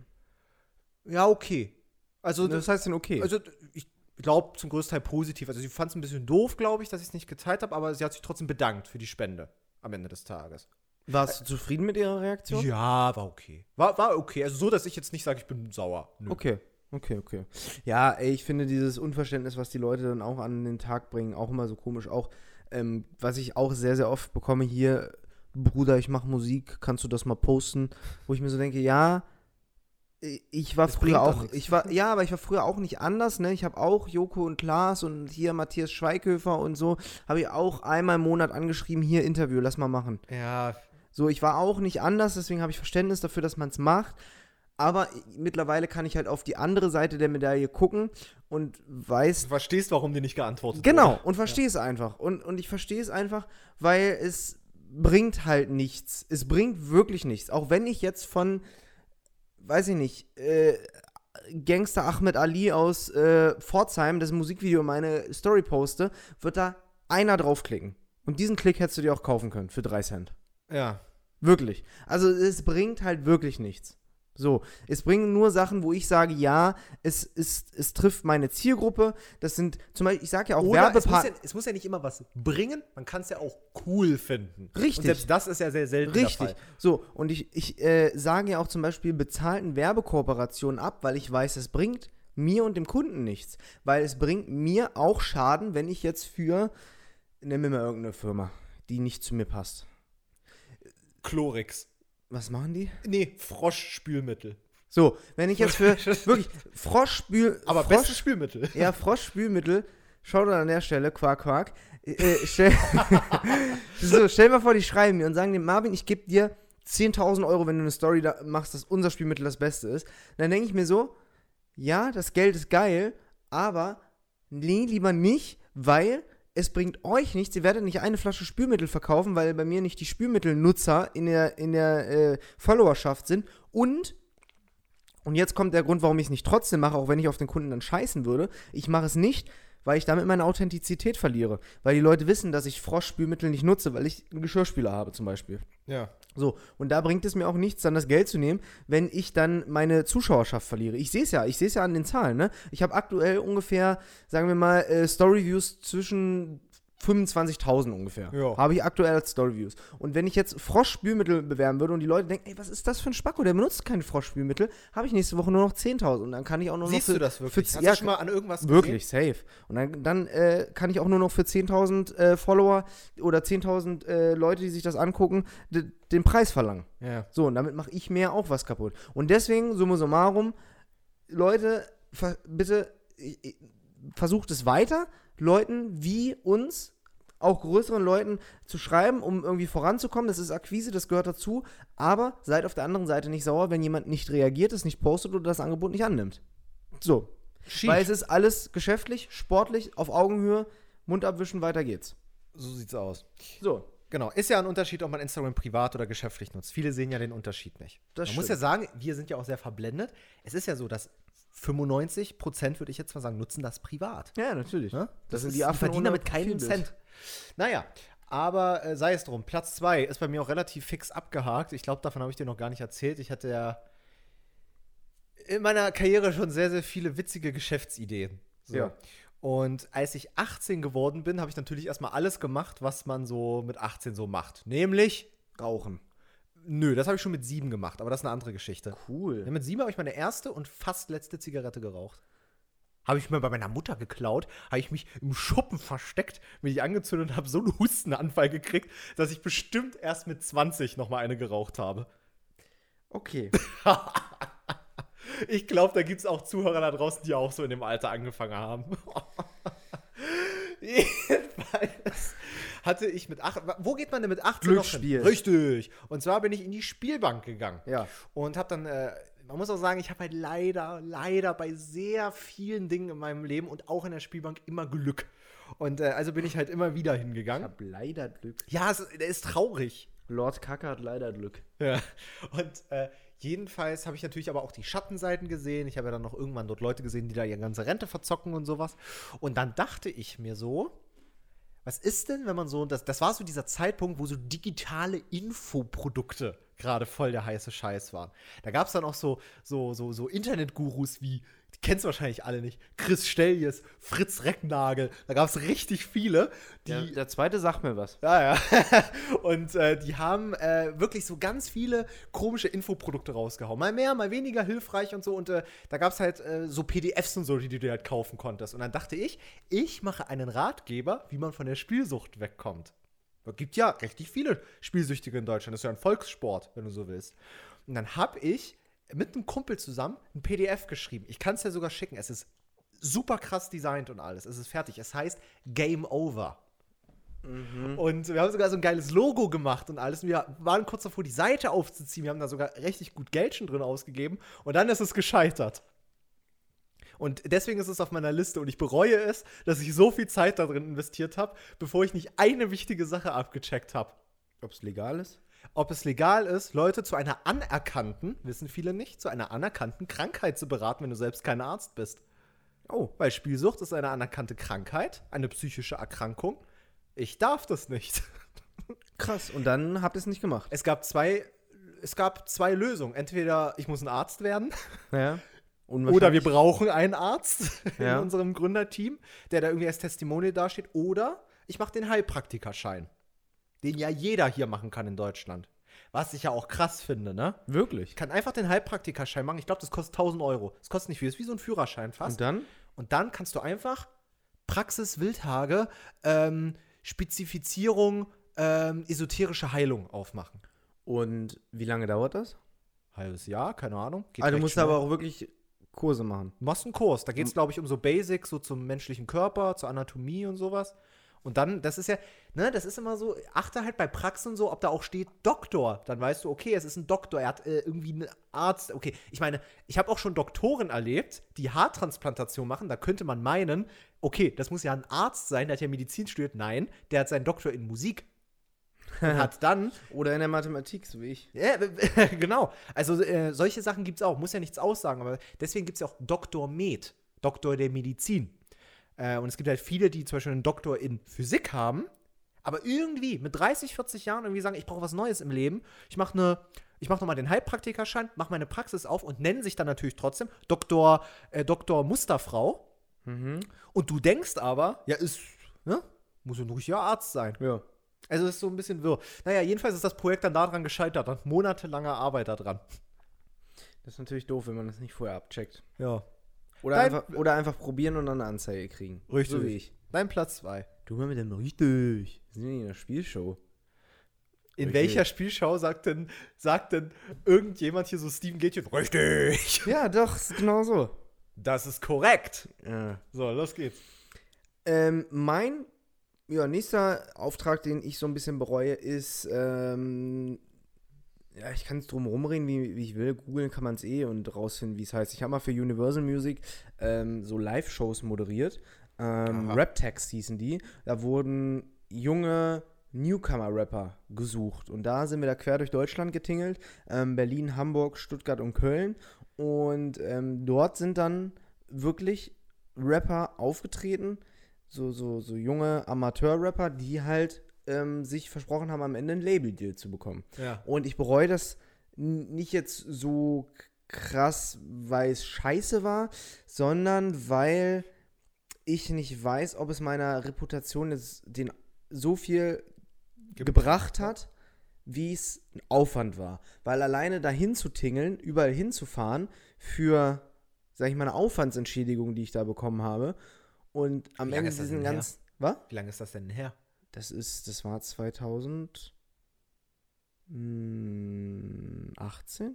Speaker 2: Ja, okay. Also,
Speaker 1: Das heißt denn okay.
Speaker 2: also ich glaube zum größten Teil positiv. Also sie fand es ein bisschen doof, glaube ich, dass ich es nicht geteilt habe, aber sie hat sich trotzdem bedankt für die Spende am Ende des Tages.
Speaker 1: Warst du zufrieden mit ihrer Reaktion?
Speaker 2: Ja, war okay. War, war okay. Also so, dass ich jetzt nicht sage, ich bin sauer. Nö.
Speaker 1: Okay, okay, okay. Ja, ey, ich finde dieses Unverständnis, was die Leute dann auch an den Tag bringen, auch immer so komisch. Auch, ähm, was ich auch sehr, sehr oft bekomme hier, Bruder, ich mache Musik, kannst du das mal posten? Wo ich mir so denke, ja, ich war
Speaker 2: Das
Speaker 1: früher auch, ich war, ja, aber ich war früher auch nicht anders, ne? Ich habe auch Joko und Klaas und hier Matthias Schweighöfer und so, habe ich auch einmal im Monat angeschrieben, hier Interview, lass mal machen.
Speaker 2: Ja,
Speaker 1: So, ich war auch nicht anders, deswegen habe ich Verständnis dafür, dass man es macht. Aber mittlerweile kann ich halt auf die andere Seite der Medaille gucken und weiß.
Speaker 2: du verstehst, warum die nicht geantwortet
Speaker 1: Genau,
Speaker 2: wurde.
Speaker 1: und verstehe es einfach. Und, und ich verstehe es einfach, weil es bringt halt nichts. Es bringt wirklich nichts. Auch wenn ich jetzt von, weiß ich nicht, äh, Gangster Ahmed Ali aus äh, Pforzheim das Musikvideo in meine Story poste, wird da einer draufklicken. Und diesen Klick hättest du dir auch kaufen können für drei Cent.
Speaker 2: Ja.
Speaker 1: Wirklich. Also es bringt halt wirklich nichts. So, es bringen nur Sachen, wo ich sage, ja, es, ist, es trifft meine Zielgruppe. Das sind zum Beispiel, ich sage ja auch
Speaker 2: Oder es muss
Speaker 1: Werbepartner.
Speaker 2: ja, es muss ja nicht immer was bringen, man kann es ja auch cool finden.
Speaker 1: Richtig.
Speaker 2: Und selbst das ist ja sehr selten
Speaker 1: Richtig. So, und ich, ich äh, sage ja auch zum Beispiel bezahlten Werbekooperationen ab, weil ich weiß, es bringt mir und dem Kunden nichts. Weil es bringt mir auch Schaden, wenn ich jetzt für, nimm mir mal irgendeine Firma, die nicht zu mir passt.
Speaker 2: Chlorix.
Speaker 1: Was machen die?
Speaker 2: Nee, Froschspülmittel.
Speaker 1: So, wenn ich jetzt für wirklich Froschspül.
Speaker 2: Aber
Speaker 1: Frosch,
Speaker 2: bestes Spülmittel.
Speaker 1: Ja, Froschspülmittel. Schaut an der Stelle, Quark, Quark. Äh, stell, so, stell mal vor, die schreiben mir und sagen dem Marvin, ich gebe dir 10.000 Euro, wenn du eine Story da machst, dass unser Spielmittel das Beste ist. Dann denke ich mir so, ja, das Geld ist geil, aber nee, lieber nicht, weil es bringt euch nichts. Ihr werdet nicht eine Flasche Spülmittel verkaufen, weil bei mir nicht die Spülmittelnutzer in der, in der äh, Followerschaft sind. Und, und jetzt kommt der Grund, warum ich es nicht trotzdem mache, auch wenn ich auf den Kunden dann scheißen würde. Ich mache es nicht, weil ich damit meine Authentizität verliere. Weil die Leute wissen, dass ich Froschspülmittel nicht nutze, weil ich einen Geschirrspüler habe zum Beispiel.
Speaker 2: Ja.
Speaker 1: So, und da bringt es mir auch nichts, dann das Geld zu nehmen, wenn ich dann meine Zuschauerschaft verliere. Ich sehe es ja, ich sehe es ja an den Zahlen, ne? Ich habe aktuell ungefähr, sagen wir mal, äh, Storyviews zwischen 25.000 ungefähr.
Speaker 2: Ja.
Speaker 1: Habe ich aktuell als Storyviews. Und wenn ich jetzt Froschspülmittel bewerben würde und die Leute denken, ey, was ist das für ein Spacko, der benutzt keine Froschspülmittel, habe ich nächste Woche nur noch 10.000 und dann kann ich auch nur
Speaker 2: Siehst
Speaker 1: noch
Speaker 2: du das wirklich?
Speaker 1: Für,
Speaker 2: Hast
Speaker 1: ja,
Speaker 2: du schon mal an irgendwas
Speaker 1: Wirklich, safe. Und dann, dann äh, kann ich auch nur noch für 10.000 äh, Follower oder 10.000 äh, Leute, die sich das angucken, den Preis verlangen.
Speaker 2: Ja.
Speaker 1: So, und damit mache ich mir auch was kaputt. Und deswegen, summa summarum, Leute, bitte versucht es weiter, Leuten wie uns, auch größeren Leuten zu schreiben, um irgendwie voranzukommen. Das ist Akquise, das gehört dazu. Aber seid auf der anderen Seite nicht sauer, wenn jemand nicht reagiert, es nicht postet oder das Angebot nicht annimmt. So. Weil es ist alles geschäftlich, sportlich, auf Augenhöhe, Mund abwischen, weiter geht's.
Speaker 2: So sieht's aus.
Speaker 1: So.
Speaker 2: Genau, ist ja ein Unterschied, ob man Instagram privat oder geschäftlich nutzt. Viele sehen ja den Unterschied nicht.
Speaker 1: Das
Speaker 2: man muss
Speaker 1: stimmt.
Speaker 2: ja sagen, wir sind ja auch sehr verblendet. Es ist ja so, dass 95 Prozent, würde ich jetzt mal sagen, nutzen das privat.
Speaker 1: Ja, natürlich.
Speaker 2: Ne?
Speaker 1: Das sind
Speaker 2: ist-
Speaker 1: die Affen
Speaker 2: verdienen
Speaker 1: ohne
Speaker 2: damit keinen. Cent. Naja, aber äh, sei es drum. Platz 2 ist bei mir auch relativ fix abgehakt. Ich glaube, davon habe ich dir noch gar nicht erzählt. Ich hatte ja in meiner Karriere schon sehr, sehr viele witzige Geschäftsideen. So.
Speaker 1: Ja.
Speaker 2: Und als ich 18 geworden bin, habe ich natürlich erstmal alles gemacht, was man so mit 18 so macht. Nämlich,
Speaker 1: Rauchen.
Speaker 2: nö, das habe ich schon mit 7 gemacht, aber das ist eine andere Geschichte.
Speaker 1: Cool.
Speaker 2: Ja, mit 7 habe ich meine erste und fast letzte Zigarette geraucht. Habe ich mir bei meiner Mutter geklaut, habe ich mich im Schuppen versteckt, die angezündet und habe so einen Hustenanfall gekriegt, dass ich bestimmt erst mit 20 noch mal eine geraucht habe.
Speaker 1: Okay.
Speaker 2: Ich glaube, da gibt es auch Zuhörer da draußen, die auch so in dem Alter angefangen haben. Jedenfalls hatte ich mit acht. Wo geht man denn mit 18
Speaker 1: Glücksspiel.
Speaker 2: noch hin? Richtig. Und zwar bin ich in die Spielbank gegangen.
Speaker 1: Ja.
Speaker 2: Und habe dann, äh, man muss auch sagen, ich habe halt leider, leider bei sehr vielen Dingen in meinem Leben und auch in der Spielbank immer Glück. Und äh, also bin ich halt immer wieder
Speaker 1: Ich
Speaker 2: hingegangen.
Speaker 1: hab leider Glück.
Speaker 2: Ja, es, der ist traurig.
Speaker 1: Lord Kacke hat leider Glück.
Speaker 2: Ja. Und äh, jedenfalls habe ich natürlich aber auch die Schattenseiten gesehen. Ich habe ja dann noch irgendwann dort Leute gesehen, die da ihre ganze Rente verzocken und sowas. Und dann dachte ich mir so, was ist denn, wenn man so, das, das war so dieser Zeitpunkt, wo so digitale Infoprodukte gerade voll der heiße Scheiß waren. Da gab es dann auch so, so, so, so Internetgurus wie, die kennst du wahrscheinlich alle nicht, Chris Stelljes, Fritz Recknagel, da gab es richtig viele, die
Speaker 1: Der, der zweite sagt mir was.
Speaker 2: ja, ja. Und äh, die haben äh, wirklich so ganz viele komische Infoprodukte rausgehauen. Mal mehr, mal weniger hilfreich und so. Und äh, da gab es halt äh, so PDFs und so, die du dir halt kaufen konntest. Und dann dachte ich, ich mache einen Ratgeber, wie man von der Spielsucht wegkommt. Es gibt ja richtig viele Spielsüchtige in Deutschland. Das ist ja ein Volkssport, wenn du so willst. Und dann habe ich mit einem Kumpel zusammen ein PDF geschrieben. Ich kann es dir sogar schicken. Es ist super krass designt und alles. Es ist fertig. Es heißt Game Over. Und wir haben sogar so ein geiles Logo gemacht und alles. Und wir waren kurz davor, die Seite aufzuziehen. Wir haben da sogar richtig gut Geld schon drin ausgegeben. Und dann ist es gescheitert. Und deswegen ist es auf meiner Liste und ich bereue es, dass ich so viel Zeit da drin investiert habe, bevor ich nicht eine wichtige Sache abgecheckt habe.
Speaker 1: Ob es legal ist?
Speaker 2: Ob es legal ist, Leute zu einer anerkannten, wissen viele nicht, zu einer anerkannten Krankheit zu beraten, wenn du selbst kein Arzt bist.
Speaker 1: Oh.
Speaker 2: Weil Spielsucht ist eine anerkannte Krankheit, eine psychische Erkrankung. Ich darf das nicht.
Speaker 1: Krass. Und dann habt ihr es nicht gemacht.
Speaker 2: Es gab zwei es gab zwei Lösungen. Entweder ich muss ein Arzt werden
Speaker 1: Ja.
Speaker 2: Oder wir brauchen einen Arzt
Speaker 1: Ja.
Speaker 2: in unserem Gründerteam, der da irgendwie als Testimonial dasteht. Oder ich mache den Heilpraktikerschein, den ja jeder hier machen kann in Deutschland. Was ich ja auch krass finde, ne?
Speaker 1: Wirklich.
Speaker 2: Ich kann einfach den Heilpraktikerschein machen. Ich glaube, das kostet 1000 Euro. Das kostet nicht viel. Das ist wie so ein Führerschein fast.
Speaker 1: Und dann?
Speaker 2: Und dann kannst du einfach Praxis Wildhage, ähm, Spezifizierung, ähm, esoterische Heilung aufmachen.
Speaker 1: Und wie lange dauert das?
Speaker 2: Halbes Jahr, keine Ahnung. Geht
Speaker 1: Also du musst
Speaker 2: schnell.
Speaker 1: aber auch wirklich Kurse machen.
Speaker 2: Du machst einen Kurs. Da geht es, glaube ich, um so Basics, so zum menschlichen Körper, zur Anatomie und sowas. Und dann, das ist ja, ne, das ist immer so, achte halt bei Praxen so, ob da auch steht Doktor. Dann weißt du, okay, es ist ein Doktor, er hat äh, irgendwie einen Arzt. Okay, ich meine, ich habe auch schon Doktoren erlebt, die Haartransplantation machen. Da könnte man meinen, okay, das muss ja ein Arzt sein, der hat ja Medizin studiert. Nein, der hat seinen Doktor in Musik. Und hat dann
Speaker 1: Oder in der Mathematik, so wie ich.
Speaker 2: ja, genau. Also äh, solche Sachen gibt es auch. Muss ja nichts aussagen, aber deswegen gibt es ja auch Doktor Med, Doktor der Medizin. Äh, und es gibt halt viele, die zum Beispiel einen Doktor in Physik haben, aber irgendwie mit 30, 40 Jahren irgendwie sagen, ich brauche was Neues im Leben. Ich mache eine, ich mache nochmal den Heilpraktikerschein, mache meine Praxis auf und nennen sich dann natürlich trotzdem Doktor, äh, Doktor Musterfrau.
Speaker 1: Mhm.
Speaker 2: Und du denkst aber, ja, ist, ne? Muss ja ein richtiger Arzt sein.
Speaker 1: Ja.
Speaker 2: Also es ist so ein bisschen wirr. Naja, jedenfalls ist das Projekt dann daran gescheitert, dann monatelange Arbeit daran.
Speaker 1: Das ist natürlich doof, wenn man das nicht vorher abcheckt.
Speaker 2: Ja.
Speaker 1: Oder,
Speaker 2: Dein-
Speaker 1: einfach, oder einfach probieren und dann eine Anzeige kriegen.
Speaker 2: Richtig.
Speaker 1: So wie ich.
Speaker 2: Dein Platz 2.
Speaker 1: Du mal mit dem richtig. Wir sind ja in der Spielshow.
Speaker 2: In
Speaker 1: Richtig.
Speaker 2: welcher Spielschau sagt denn, sagt denn irgendjemand hier so Steven Gätchen? Richtig.
Speaker 1: Ja, doch, ist genau so.
Speaker 2: Das ist korrekt.
Speaker 1: Ja.
Speaker 2: So, los geht's.
Speaker 1: Ähm, mein ja, nächster Auftrag, den ich so ein bisschen bereue, ist, ähm, ja, ich kann es drum rumreden, wie, wie ich will. Googeln kann man es eh und rausfinden, wie es heißt. Ich habe mal für Universal Music ähm, so Live-Shows moderiert. Ähm. Rap-Tags hießen die. Da wurden junge Newcomer-Rapper gesucht. Und da sind wir da quer durch Deutschland getingelt. Ähm, Berlin, Hamburg, Stuttgart und Köln. Und ähm, dort sind dann wirklich Rapper aufgetreten, so, so, so junge Amateur-Rapper, die halt ähm, sich versprochen haben, am Ende ein Label-Deal zu bekommen.
Speaker 2: Ja.
Speaker 1: Und ich bereue das nicht jetzt so krass, weil es scheiße war, sondern weil ich nicht weiß, ob es meiner Reputation jetzt den so viel gebracht hat, wie es ein Aufwand war. Weil alleine dahin zu tingeln, überall hinzufahren, für, sag ich mal, eine Aufwandsentschädigung, die ich da bekommen habe. Und am Ende
Speaker 2: ist
Speaker 1: diesen ganz. Was?
Speaker 2: Wie lange ist das denn her?
Speaker 1: Das ist, das war 2018,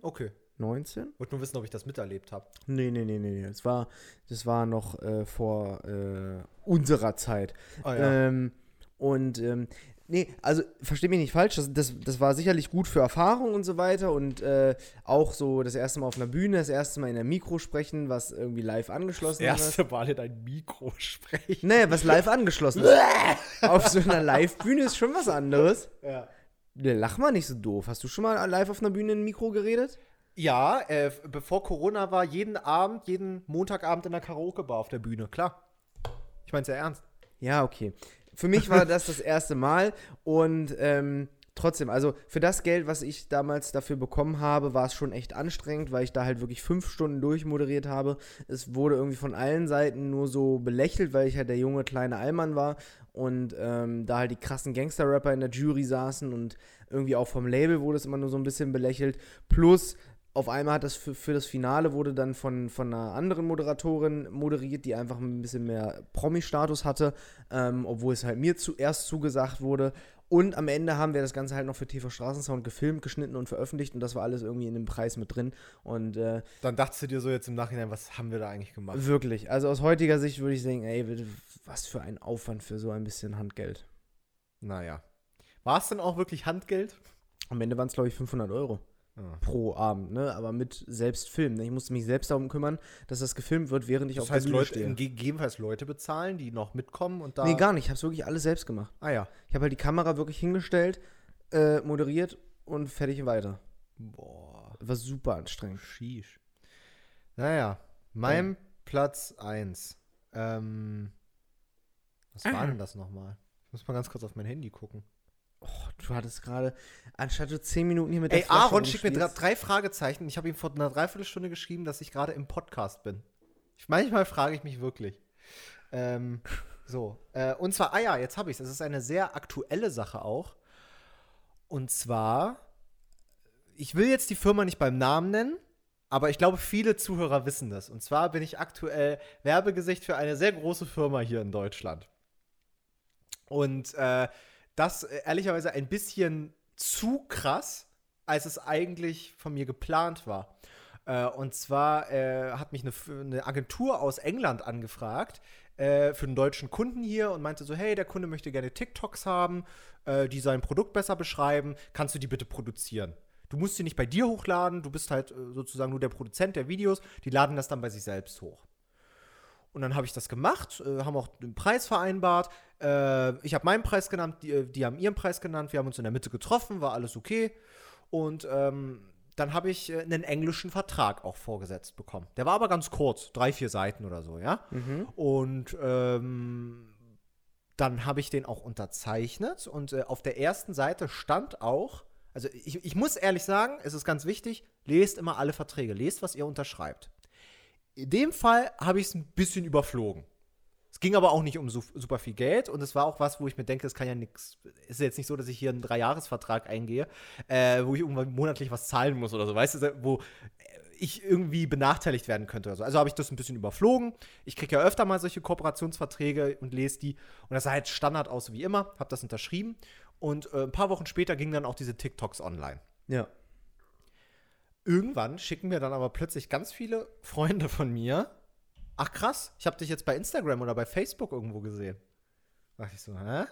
Speaker 2: Okay.
Speaker 1: 19?
Speaker 2: Wollte nur wissen, ob ich das miterlebt habe.
Speaker 1: Nee, nee, nee, nee, nee. Das war, das war noch äh, vor äh, unserer Zeit.
Speaker 2: Ah
Speaker 1: Ähm, und ähm, nee, also versteh mich nicht falsch, das, das, das war sicherlich gut für Erfahrung und so weiter und äh, auch so das erste Mal auf einer Bühne, das erste Mal in der Mikro sprechen, was irgendwie live angeschlossen ist.
Speaker 2: Mal in ein Mikro sprechen.
Speaker 1: Nee, was live angeschlossen ist. auf so einer Live-Bühne ist schon was anderes.
Speaker 2: Ja.
Speaker 1: Nee, lach mal nicht so doof. Hast du schon mal live auf einer Bühne in ein Mikro geredet?
Speaker 2: Ja, äh, bevor Corona war, jeden Abend, jeden Montagabend in der Karaoke-Bar auf der Bühne, klar. Ich mein's ja ernst.
Speaker 1: Ja, okay. Für mich war das das erste Mal und ähm, trotzdem, also für das Geld, was ich damals dafür bekommen habe, war es schon echt anstrengend, weil ich da halt wirklich fünf Stunden durchmoderiert habe. Es wurde irgendwie von allen Seiten nur so belächelt, weil ich halt der junge kleine Allmann war und ähm, da halt die krassen Gangster-Rapper in der Jury saßen und irgendwie auch vom Label wurde es immer nur so ein bisschen belächelt. Plus auf einmal hat das für, für das Finale wurde dann von, von einer anderen Moderatorin moderiert, die einfach ein bisschen mehr Promi-Status hatte, ähm, obwohl es halt mir zuerst zugesagt wurde. Und am Ende haben wir das Ganze halt noch für TV Straßensound gefilmt, geschnitten und veröffentlicht und das war alles irgendwie in dem Preis mit drin. Und äh,
Speaker 2: Dann dachtest du dir so jetzt im Nachhinein, was haben wir da eigentlich gemacht?
Speaker 1: wirklich, also aus heutiger Sicht würde ich sagen, ey, was für ein Aufwand für so ein bisschen Handgeld.
Speaker 2: Naja. War es denn auch wirklich Handgeld?
Speaker 1: Am Ende waren es, glaube ich, 500 Euro.
Speaker 2: Ah.
Speaker 1: pro Abend, ne? Aber mit selbst filmen. ne? Ich musste mich selbst darum kümmern, dass das gefilmt wird, während ich
Speaker 2: Das
Speaker 1: auf
Speaker 2: heißt,
Speaker 1: der Bühne
Speaker 2: Leute,
Speaker 1: stehe.
Speaker 2: gegebenenfalls Leute bezahlen, die noch mitkommen und da.
Speaker 1: Nee, gar nicht. Ich habe es wirklich alles selbst gemacht.
Speaker 2: Ah ja.
Speaker 1: Ich habe halt die Kamera wirklich hingestellt, äh, moderiert und fertig weiter.
Speaker 2: Boah.
Speaker 1: War super anstrengend.
Speaker 2: Sheesh. Naja, mein Platz 1. Ähm, was war denn das nochmal? Ich muss mal ganz kurz auf mein Handy gucken.
Speaker 1: Oh, du hattest gerade, anstatt du zehn Minuten hier mit
Speaker 2: Ey,
Speaker 1: der Flasche
Speaker 2: Aaron schickt mir drei Fragezeichen. Ich habe ihm vor einer Dreiviertelstunde geschrieben, dass ich gerade im Podcast bin. Ich, manchmal frage ich mich wirklich. Ähm, so. Äh, und zwar, ah ja, jetzt habe ich es. Es ist eine sehr aktuelle Sache auch. Und zwar, ich will jetzt die Firma nicht beim Namen nennen, aber ich glaube, viele Zuhörer wissen das. Und zwar bin ich aktuell Werbegesicht für eine sehr große Firma hier in Deutschland. Und äh, das äh, ehrlicherweise ein bisschen zu krass, als es eigentlich von mir geplant war. Äh, und zwar äh, hat mich eine, eine Agentur aus England angefragt äh, für einen deutschen Kunden hier und meinte so, hey, der Kunde möchte gerne TikToks haben, äh, die sein Produkt besser beschreiben, kannst du die bitte produzieren? Du musst sie nicht bei dir hochladen, du bist halt äh, sozusagen nur der Produzent der Videos, die laden das dann bei sich selbst hoch. Und dann habe ich das gemacht, haben auch den Preis vereinbart. Äh, ich habe meinen Preis genannt, die, äh, die haben ihren Preis genannt. Wir haben uns in der Mitte getroffen, war alles okay. Und ähm, dann habe ich äh, einen englischen Vertrag auch vorgesetzt bekommen. Der war aber ganz kurz, drei, vier Seiten oder so, ja. Und ähm, dann habe ich den auch unterzeichnet und äh, auf der ersten Seite stand auch, also ich, ich muss ehrlich sagen, es ist ganz wichtig, lest immer alle Verträge, lest, was ihr unterschreibt. In dem Fall habe ich es ein bisschen überflogen. Es ging aber auch nicht um so, super viel Geld und es war auch was, wo ich mir denke, es kann ja nichts. Ist ja jetzt nicht so, dass ich hier einen Dreijahresvertrag eingehe, äh, wo ich irgendwann monatlich was zahlen muss oder so, weißt du, wo ich irgendwie benachteiligt werden könnte oder so. Also habe ich das ein bisschen überflogen. Ich kriege ja öfter mal solche Kooperationsverträge und lese die. Und das sah halt Standard aus wie immer, habe das unterschrieben. Und äh, ein paar Wochen später gingen dann auch diese TikToks online.
Speaker 1: Ja.
Speaker 2: Irgendwann schicken mir dann aber plötzlich ganz viele Freunde von mir. Ach krass, ich habe dich jetzt bei Instagram oder bei Facebook irgendwo gesehen. Da dachte ich so, hä?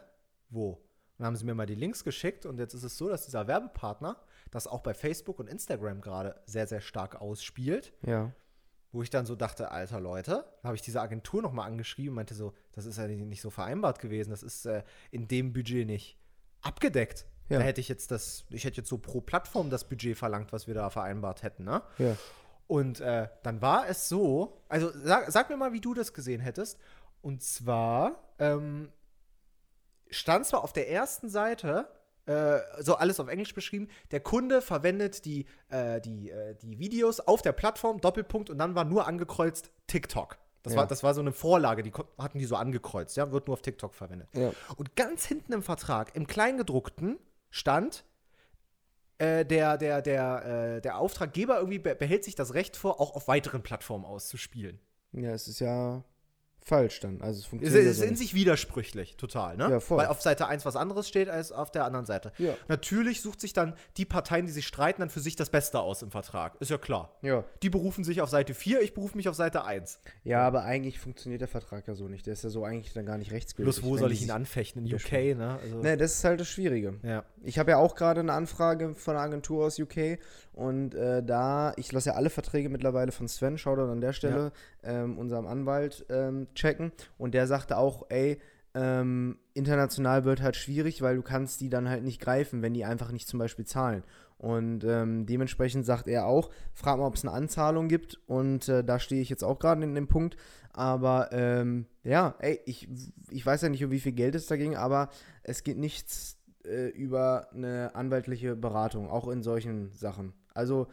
Speaker 2: Wo? Und dann haben sie mir mal die Links geschickt und jetzt ist es so, dass dieser Werbepartner das auch bei Facebook und Instagram gerade sehr, sehr stark ausspielt.
Speaker 1: Ja.
Speaker 2: Wo ich dann so dachte, alter Leute, da habe ich diese Agentur nochmal angeschrieben und meinte so, das ist ja nicht nicht so vereinbart gewesen, das ist äh, in dem Budget nicht abgedeckt.
Speaker 1: Ja.
Speaker 2: Da hätte ich jetzt das, ich hätte jetzt so pro Plattform das Budget verlangt, was wir da vereinbart hätten, ne?
Speaker 1: Ja.
Speaker 2: Und äh, dann war es so, also sag, sag mir mal, wie du das gesehen hättest. Und zwar ähm, stand zwar auf der ersten Seite, äh, so alles auf Englisch beschrieben, der Kunde verwendet die, äh, die, äh, die Videos auf der Plattform, Doppelpunkt, und dann war nur angekreuzt TikTok. Das,
Speaker 1: Ja.
Speaker 2: war, das war so eine Vorlage, die hatten die so angekreuzt, ja, wird nur auf TikTok verwendet.
Speaker 1: Ja.
Speaker 2: Und ganz hinten im Vertrag, im Kleingedruckten, stand, äh, der, der, der, äh, der Auftraggeber irgendwie be behält sich das Recht vor, auch auf weiteren Plattformen auszuspielen.
Speaker 1: Ja, es ist ja falsch dann. Also es
Speaker 2: Es
Speaker 1: funktioniert ja
Speaker 2: ist in sich widersprüchlich, total, ne?
Speaker 1: Ja, voll.
Speaker 2: Weil auf Seite 1 was anderes steht als auf der anderen Seite.
Speaker 1: Ja.
Speaker 2: Natürlich sucht sich dann die Parteien, die sich streiten, dann für sich das Beste aus im Vertrag. Ist ja klar.
Speaker 1: Ja.
Speaker 2: Die berufen sich auf Seite 4, ich berufe mich auf Seite 1.
Speaker 1: Ja, aber eigentlich funktioniert der Vertrag ja so nicht. Der ist ja so eigentlich dann gar nicht rechtsgültig.
Speaker 2: Bloß wo soll ich ihn anfechten? In UK, ne? Also,
Speaker 1: Ne, das ist halt das Schwierige.
Speaker 2: Ja.
Speaker 1: Ich habe ja auch gerade eine Anfrage von einer Agentur aus UK und äh, da, ich lasse ja alle Verträge mittlerweile von Sven, Shoutout an der Stelle, ähm, unserem Anwalt, ähm, checken und der sagte auch, ey, ähm, international wird halt schwierig, weil du kannst die dann halt nicht greifen, wenn die einfach nicht zum Beispiel zahlen. Und ähm, dementsprechend sagt er auch, frag mal, ob es eine Anzahlung gibt. Und äh, da stehe ich jetzt auch gerade in dem Punkt. Aber ähm, ja, ey, ich, ich weiß ja nicht, um wie viel Geld es da ging, aber es geht nichts äh, über eine anwaltliche Beratung, auch in solchen Sachen. Also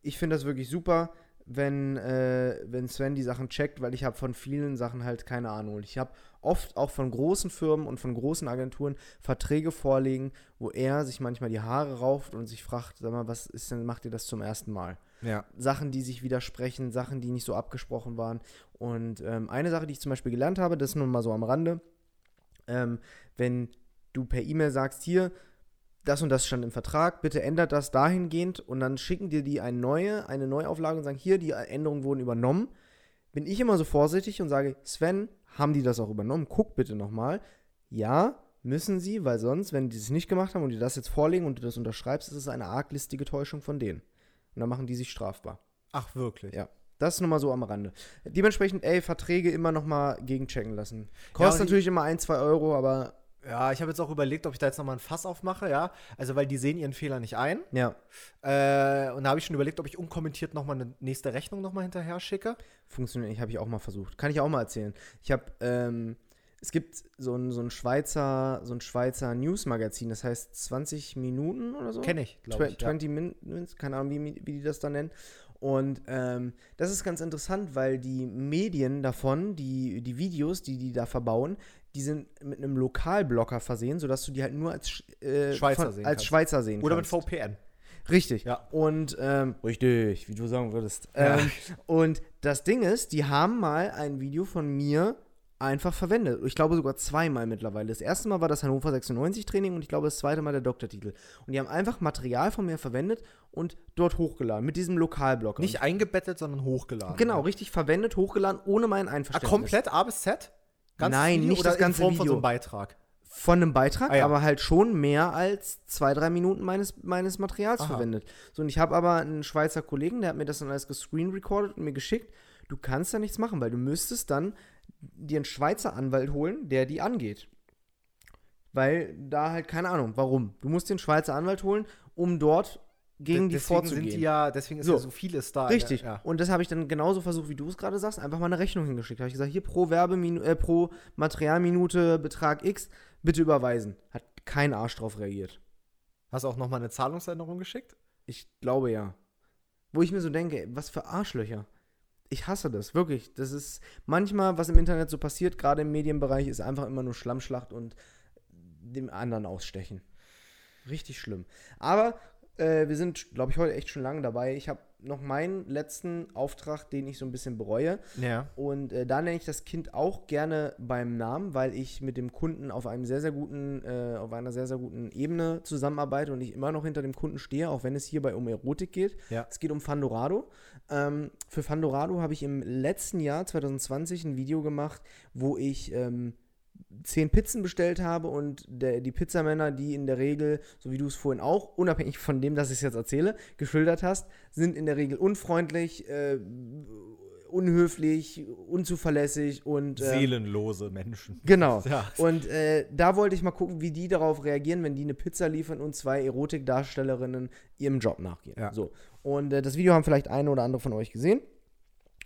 Speaker 1: ich finde das wirklich super, wenn, äh, wenn Sven die Sachen checkt, weil ich habe von vielen Sachen halt keine Ahnung. Ich habe oft auch von großen Firmen und von großen Agenturen Verträge vorlegen, wo er sich manchmal die Haare rauft und sich fragt, sag mal, was ist denn, macht ihr das zum ersten Mal?
Speaker 2: Ja.
Speaker 1: Sachen, die sich widersprechen, Sachen, die nicht so abgesprochen waren. Und ähm, eine Sache, die ich zum Beispiel gelernt habe, das nun mal so am Rande, ähm, wenn du per E-Mail sagst, hier, das und das stand im Vertrag, bitte ändert das dahingehend und dann schicken dir die eine neue, eine Neuauflage und sagen, hier, die Änderungen wurden übernommen, bin ich immer so vorsichtig und sage, Sven, haben die das auch übernommen? Guck bitte nochmal. Ja, müssen sie, weil sonst, wenn die es nicht gemacht haben und die das jetzt vorlegen und du das unterschreibst, ist es eine arglistige Täuschung von denen. Und dann machen die sich strafbar.
Speaker 2: Ach, wirklich?
Speaker 1: Ja. Das ist nochmal so am Rande. Dementsprechend, ey, Verträge immer nochmal gegenchecken lassen. Kostet
Speaker 2: die-
Speaker 1: natürlich immer ein, zwei Euro, aber
Speaker 2: Ja, ich habe jetzt auch überlegt, ob ich da jetzt nochmal ein Fass aufmache, ja. Also, weil die sehen ihren Fehler nicht ein.
Speaker 1: ja,
Speaker 2: Äh, und da habe ich schon überlegt, ob ich unkommentiert nochmal eine nächste Rechnung nochmal hinterher schicke.
Speaker 1: funktioniert nicht, habe ich auch mal versucht. Kann ich auch mal erzählen. Ich habe, ähm, es gibt so ein, so ein Schweizer, so ein Schweizer Newsmagazin, das heißt 20 Minuten oder so.
Speaker 2: Kenne ich, glaube ich.
Speaker 1: 20 ja. Minutes, keine Ahnung, wie, wie die das da nennen. Und ähm, das ist ganz interessant, weil die Medien davon, die, die Videos, die die da verbauen, die sind mit einem Lokalblocker versehen, sodass du die halt nur als, äh,
Speaker 2: Schweizer,
Speaker 1: von,
Speaker 2: sehen
Speaker 1: als Schweizer sehen
Speaker 2: Oder
Speaker 1: kannst.
Speaker 2: mit VPN.
Speaker 1: Richtig.
Speaker 2: Ja.
Speaker 1: Und ähm, richtig, wie du sagen würdest.
Speaker 2: Ja.
Speaker 1: Ähm, und das Ding ist, die haben mal ein Video von mir einfach verwendet. Ich glaube sogar zweimal mittlerweile. Das erste Mal war das Hannover 96 Training und ich glaube das zweite Mal der Doktortitel. Und die haben einfach Material von mir verwendet und dort hochgeladen mit diesem Lokalblocker.
Speaker 2: Nicht eingebettet, sondern hochgeladen.
Speaker 1: genau, richtig verwendet, hochgeladen, ohne mein
Speaker 2: Ah,
Speaker 1: Einverständnis.
Speaker 2: komplett A bis Z?
Speaker 1: Nein, nicht
Speaker 2: oder
Speaker 1: das ganze
Speaker 2: in Form von so
Speaker 1: Video.
Speaker 2: einem Beitrag.
Speaker 1: Von einem Beitrag,
Speaker 2: Ah, ja.
Speaker 1: aber halt schon mehr als zwei, drei Minuten meines, meines Materials
Speaker 2: Aha.
Speaker 1: verwendet. So, und ich habe aber einen Schweizer Kollegen, der hat mir das dann alles gescreen recorded und mir geschickt. Du kannst da nichts machen, weil du müsstest dann dir einen Schweizer Anwalt holen, der die angeht. Weil da halt, keine Ahnung, warum. Du musst einen Schweizer Anwalt holen, um dort gegen die
Speaker 2: deswegen
Speaker 1: vorzugehen.
Speaker 2: sind die ja, deswegen ist
Speaker 1: So.
Speaker 2: ja so vieles da.
Speaker 1: Richtig.
Speaker 2: Ja.
Speaker 1: Und das habe ich dann genauso versucht, wie du es gerade sagst, einfach mal eine Rechnung hingeschickt. Habe ich gesagt, hier pro Werbeminu äh, pro Materialminute Betrag X, bitte überweisen. Hat kein Arsch drauf reagiert.
Speaker 2: Hast du auch nochmal eine Zahlungsänderung geschickt?
Speaker 1: Ich glaube ja. Wo ich mir so denke, was für Arschlöcher. Ich hasse das, wirklich. Das ist manchmal, was im Internet so passiert, gerade im Medienbereich, ist einfach immer nur Schlammschlacht und dem anderen ausstechen. Richtig schlimm. Aber äh, wir sind, glaube ich, heute echt schon lange dabei. Ich habe noch meinen letzten Auftrag, den ich so ein bisschen bereue.
Speaker 2: Ja.
Speaker 1: Und äh, da nenne ich das Kind auch gerne beim Namen, weil ich mit dem Kunden auf einem sehr, sehr guten, äh, auf einer sehr, sehr guten Ebene zusammenarbeite und ich immer noch hinter dem Kunden stehe, auch wenn es hierbei um Erotik geht.
Speaker 2: Ja.
Speaker 1: Es geht um Fandorado. Ähm, für Fandorado habe ich im letzten Jahr, 2020, ein Video gemacht, wo ich ähm, zehn Pizzen bestellt habe und der, die Pizzamänner, die in der Regel, so wie du es vorhin auch, unabhängig von dem, dass ich es jetzt erzähle, geschildert hast, sind in der Regel unfreundlich, äh, unhöflich, unzuverlässig und ähm,
Speaker 2: Seelenlose Menschen.
Speaker 1: Genau.
Speaker 2: Ja.
Speaker 1: Und äh, da wollte ich mal gucken, wie die darauf reagieren, wenn die eine Pizza liefern und zwei Erotikdarstellerinnen ihrem Job nachgehen.
Speaker 2: Ja.
Speaker 1: So. Und äh, das Video haben vielleicht eine oder andere von euch gesehen.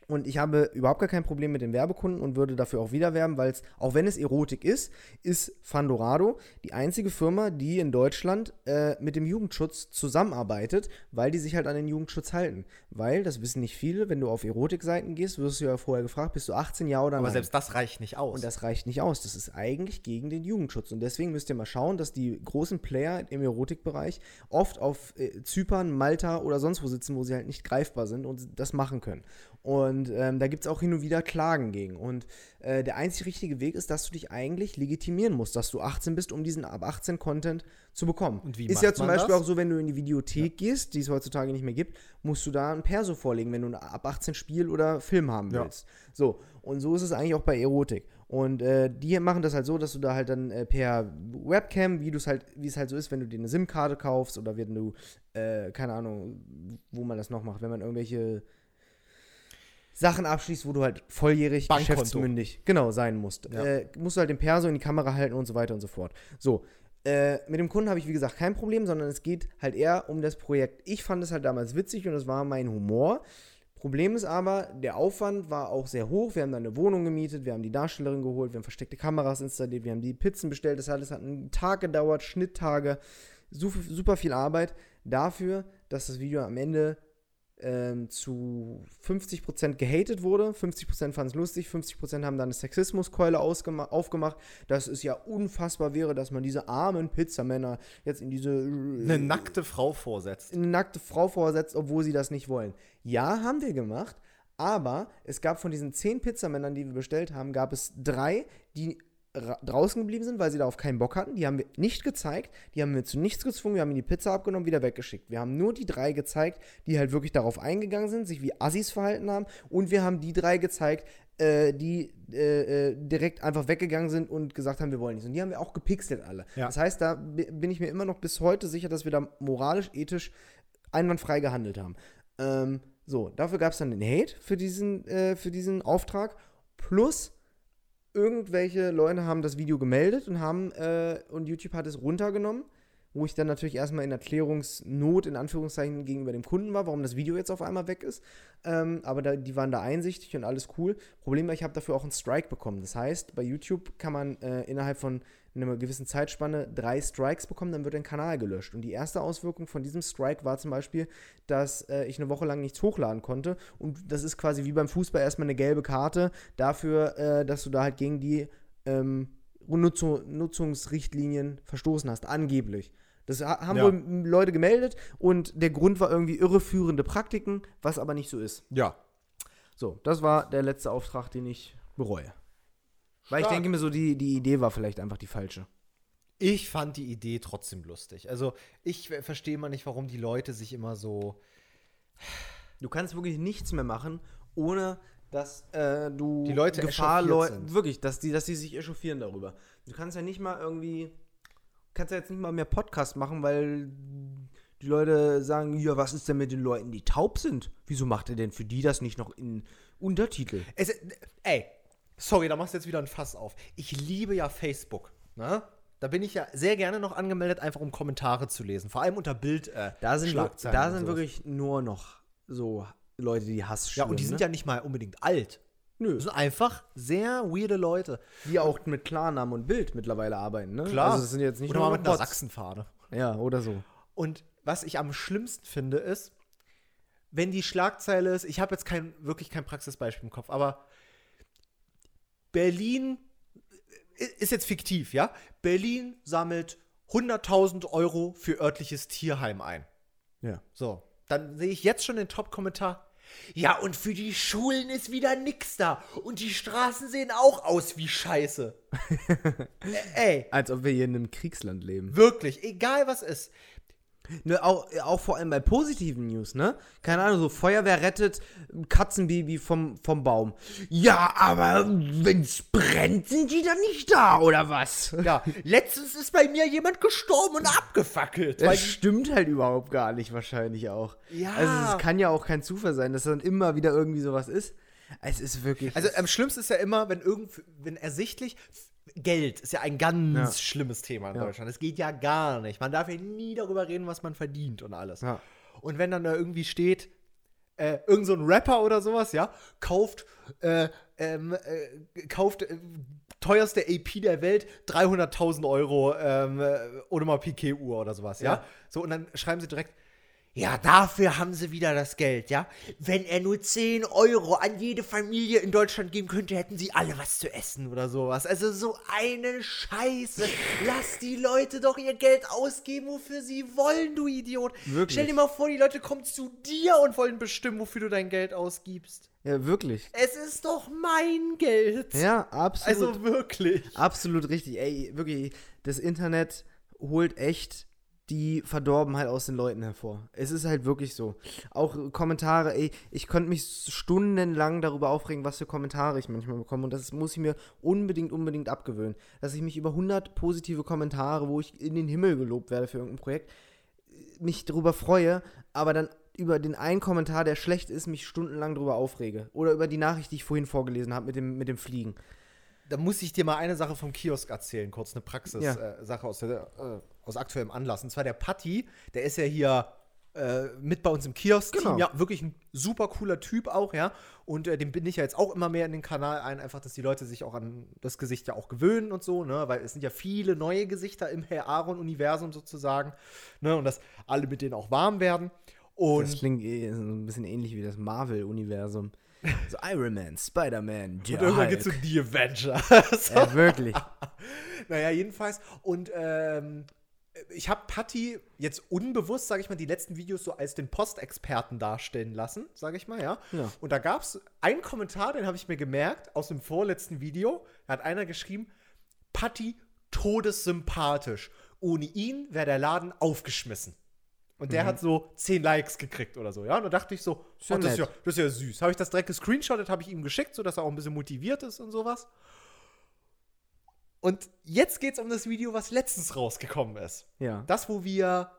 Speaker 1: Und ich habe überhaupt gar kein Problem mit den Werbekunden und würde dafür auch wieder werben, weil es, auch wenn es Erotik ist, ist Fandorado die einzige Firma, die in Deutschland äh, mit dem Jugendschutz zusammenarbeitet, weil die sich halt an den Jugendschutz halten. Weil, das wissen nicht viele, wenn du auf Erotikseiten gehst, wirst du ja vorher gefragt, bist du 18 Jahre oder
Speaker 2: Aber
Speaker 1: nein?
Speaker 2: selbst das reicht nicht aus.
Speaker 1: Und das reicht nicht aus. Das ist eigentlich gegen den Jugendschutz. Und deswegen müsst ihr mal schauen, dass die großen Player im Erotikbereich oft auf äh, Zypern, Malta oder sonst wo sitzen, wo sie halt nicht greifbar sind und das machen können. Und ähm, da gibt es auch hin und wieder Klagen gegen. Und äh, der einzig richtige Weg ist, dass du dich eigentlich legitimieren musst, dass du 18 bist, um diesen ab 18 Content zu bekommen.
Speaker 2: Und wie
Speaker 1: ist ja zum Beispiel
Speaker 2: das?
Speaker 1: auch so, wenn du in die Videothek gehst, die es heutzutage nicht mehr gibt, musst du da ein Perso vorlegen, wenn du ein ab 18 Spiel oder Film haben
Speaker 2: Ja.
Speaker 1: willst. So, und so ist es eigentlich auch bei Erotik. Und äh, die machen das halt so, dass du da halt dann äh, per Webcam, wie du es halt, wie es halt so ist, wenn du dir eine SIM-Karte kaufst oder wenn du, äh, keine Ahnung, wo man das noch macht, wenn man irgendwelche Sachen abschließt, wo du halt volljährig
Speaker 2: Bankkonto.
Speaker 1: geschäftsmündig genau sein musst.
Speaker 2: Ja.
Speaker 1: Äh, musst du halt den Perso in die Kamera halten und so weiter und so fort. So. Äh, mit dem Kunden habe ich, wie gesagt, kein Problem, sondern es geht halt eher um das Projekt. Ich fand es halt damals witzig und es war mein Humor. Problem ist aber, der Aufwand war auch sehr hoch. Wir haben dann eine Wohnung gemietet, wir haben die Darstellerin geholt, wir haben versteckte Kameras installiert, wir haben die Pizzen bestellt. Das hat, das hat einen Tag gedauert, Schnitttage, super, super viel Arbeit dafür, dass das Video am Ende ähm, zu 50% gehatet wurde. 50% fanden es lustig, 50% haben dann eine Sexismuskeule aufgemacht, dass es ja unfassbar wäre, dass man diese armen Pizzamänner jetzt in diese
Speaker 2: Eine nackte Frau vorsetzt.
Speaker 1: eine nackte Frau vorsetzt, obwohl sie das nicht wollen. Ja, haben wir gemacht, aber es gab von diesen zehn Pizzamännern, die wir bestellt haben, gab es drei, die draußen geblieben sind, weil sie darauf keinen Bock hatten. Die haben wir nicht gezeigt, die haben wir zu nichts gezwungen, wir haben ihnen die Pizza abgenommen, wieder weggeschickt. Wir haben nur die drei gezeigt, die halt wirklich darauf eingegangen sind, sich wie Assis verhalten haben und wir haben die drei gezeigt, äh, die äh, äh, direkt einfach weggegangen sind und gesagt haben, wir wollen nichts. Und die haben wir auch gepixelt alle.
Speaker 2: Ja.
Speaker 1: Das heißt, da bi- bin ich mir immer noch bis heute sicher, dass wir da moralisch, ethisch einwandfrei gehandelt haben. Ähm, so, dafür gab es dann den Hate für diesen, äh, für diesen Auftrag. Plus irgendwelche Leute haben das Video gemeldet und haben äh, und YouTube hat es runtergenommen, wo ich dann natürlich erstmal in Erklärungsnot, in Anführungszeichen, gegenüber dem Kunden war, warum das Video jetzt auf einmal weg ist. Ähm, aber da, die waren da einsichtig und alles cool. Problem war, ich habe dafür auch einen Strike bekommen. Das heißt, bei YouTube kann man äh, innerhalb von einer gewissen Zeitspanne drei Strikes bekommen, dann wird ein Kanal gelöscht. Und die erste Auswirkung von diesem Strike war zum Beispiel, dass äh, ich eine Woche lang nichts hochladen konnte. Und das ist quasi wie beim Fußball erstmal eine gelbe Karte dafür, äh, dass du da halt gegen die ähm, Nutzung, Nutzungsrichtlinien verstoßen hast, angeblich. Das haben ja. wohl Leute gemeldet und der Grund war irgendwie irreführende Praktiken, was aber nicht so ist.
Speaker 2: Ja.
Speaker 1: So, das war der letzte Auftrag, den ich bereue. Weil ich denke mir so, die, die Idee war vielleicht einfach die falsche.
Speaker 2: Ich fand die Idee trotzdem lustig. Also, ich verstehe mal nicht, warum die Leute sich immer so.
Speaker 1: Du kannst wirklich nichts mehr machen, ohne dass äh, du
Speaker 2: die Leute
Speaker 1: Gefahr Leute wirklich, dass die, dass die sich echauffieren darüber. Du kannst ja nicht mal irgendwie, kannst ja jetzt nicht mal mehr Podcast machen, weil die Leute sagen, ja, was ist denn mit den Leuten, die taub sind? Wieso macht ihr denn für die das nicht noch in Untertitel?
Speaker 2: Es, ey, sorry, da machst du jetzt wieder ein Fass auf. Ich liebe ja Facebook, ne? Da bin ich ja sehr gerne noch angemeldet, einfach um Kommentare zu lesen. Vor allem unter Bild. Äh,
Speaker 1: da sind, da sind wirklich nur noch so Leute, die Hass
Speaker 2: schüren. Ja, und die sind ne? ja nicht mal unbedingt alt.
Speaker 1: Nö.
Speaker 2: Das sind einfach sehr weirde Leute.
Speaker 1: Die auch mit Klarnamen und Bild mittlerweile arbeiten, ne?
Speaker 2: Klar.
Speaker 1: Also das sind jetzt nicht
Speaker 2: oder nur mal mit einer Sachsenfahne.
Speaker 1: Ja, oder so.
Speaker 2: Und was ich am schlimmsten finde, ist, wenn die Schlagzeile ist, ich habe jetzt kein, wirklich kein Praxisbeispiel im Kopf, aber Berlin ist jetzt fiktiv, ja? Berlin sammelt 100.000 Euro für örtliches Tierheim ein.
Speaker 1: Ja.
Speaker 2: So, dann sehe ich jetzt schon den Top-Kommentar. Ja, und für die Schulen ist wieder nix da. Und die Straßen sehen auch aus wie Scheiße.
Speaker 1: Ey. Als ob wir hier in einem Kriegsland leben.
Speaker 2: Wirklich, egal was ist.
Speaker 1: Ne, auch, auch vor allem bei positiven News, ne? Keine Ahnung, so Feuerwehr rettet Katzenbaby vom, vom Baum. Ja, aber wenn's brennt, sind die dann nicht da, oder was?
Speaker 2: Ja, letztens ist bei mir jemand gestorben und abgefackelt.
Speaker 1: Das stimmt halt überhaupt gar nicht, wahrscheinlich auch.
Speaker 2: Ja.
Speaker 1: Also, es kann ja auch kein Zufall sein, dass dann immer wieder irgendwie sowas ist. Es ist wirklich.
Speaker 2: Also, am schlimmsten ist ja immer, wenn irgend, wenn ersichtlich Geld ist ja ein ganz ja. schlimmes Thema in ja. Deutschland. Es geht ja gar nicht. Man darf ja nie darüber reden, was man verdient und alles.
Speaker 1: Ja.
Speaker 2: Und wenn dann da irgendwie steht, äh, irgend so ein Rapper oder sowas, ja, kauft, äh, ähm, äh, kauft äh, teuerste AP der Welt 300.000 Euro ähm, äh, ohne mal Piquet-Uhr oder sowas, ja? So, und dann schreiben sie direkt, ja, dafür haben sie wieder das Geld, ja. Wenn er nur 10 Euro an jede Familie in Deutschland geben könnte, hätten sie alle was zu essen oder sowas. Also so eine Scheiße. Lass die Leute doch ihr Geld ausgeben, wofür sie wollen, du Idiot.
Speaker 1: Wirklich?
Speaker 2: Stell dir mal vor, die Leute kommen zu dir und wollen bestimmen, wofür du dein Geld ausgibst.
Speaker 1: Ja, wirklich.
Speaker 2: Es ist doch mein Geld.
Speaker 1: Ja, absolut.
Speaker 2: Also wirklich.
Speaker 1: Absolut richtig. Ey, wirklich, das Internet holt echt die Verdorbenheit aus den Leuten hervor. Es ist halt wirklich so. Auch Kommentare, ey, ich könnte mich stundenlang darüber aufregen, was für Kommentare ich manchmal bekomme. Und das muss ich mir unbedingt, unbedingt abgewöhnen. Dass ich mich über 100 positive Kommentare, wo ich in den Himmel gelobt werde für irgendein Projekt, mich darüber freue, aber dann über den einen Kommentar, der schlecht ist, mich stundenlang darüber aufrege. Oder über die Nachricht, die ich vorhin vorgelesen habe mit dem, mit dem Fliegen
Speaker 2: da muss ich dir mal eine Sache vom Kiosk erzählen, kurz eine Praxis-Sache
Speaker 1: ja.
Speaker 2: äh, aus, äh, aus aktuellem Anlass. Und zwar der Patti, der ist ja hier äh, mit bei uns im Kiosk-Team.
Speaker 1: Genau.
Speaker 2: Ja, wirklich ein super cooler Typ auch, ja. Und äh, dem bin ich ja jetzt auch immer mehr in den Kanal ein, einfach, dass die Leute sich auch an das Gesicht ja auch gewöhnen und so, ne? Weil es sind ja viele neue Gesichter im Herr Aaron-Universum sozusagen, ne? Und dass alle mit denen auch warm werden. Und
Speaker 1: das klingt eh so ein bisschen ähnlich wie das Marvel-Universum. So Iron Man, Spider-Man,
Speaker 2: Und irgendwann geht es um die Avenger.
Speaker 1: so. Ja, wirklich.
Speaker 2: naja, jedenfalls. Und ähm, ich habe Patty jetzt unbewusst, sage ich mal, die letzten Videos so als den Postexperten darstellen lassen, sage ich mal, ja.
Speaker 1: ja.
Speaker 2: Und da gab es einen Kommentar, den habe ich mir gemerkt, aus dem vorletzten Video. Da hat einer geschrieben, Patty todessympathisch. Ohne ihn wäre der Laden aufgeschmissen. Und der mhm. hat so 10 Likes gekriegt oder so, ja. Und da dachte ich so, oh, das, ist ja, das ist ja süß. Habe ich das direkt gescreenshottet, habe ich ihm geschickt, sodass er auch ein bisschen motiviert ist und sowas. Und jetzt geht es um das Video, was letztens rausgekommen ist.
Speaker 1: Ja.
Speaker 2: Das, wo wir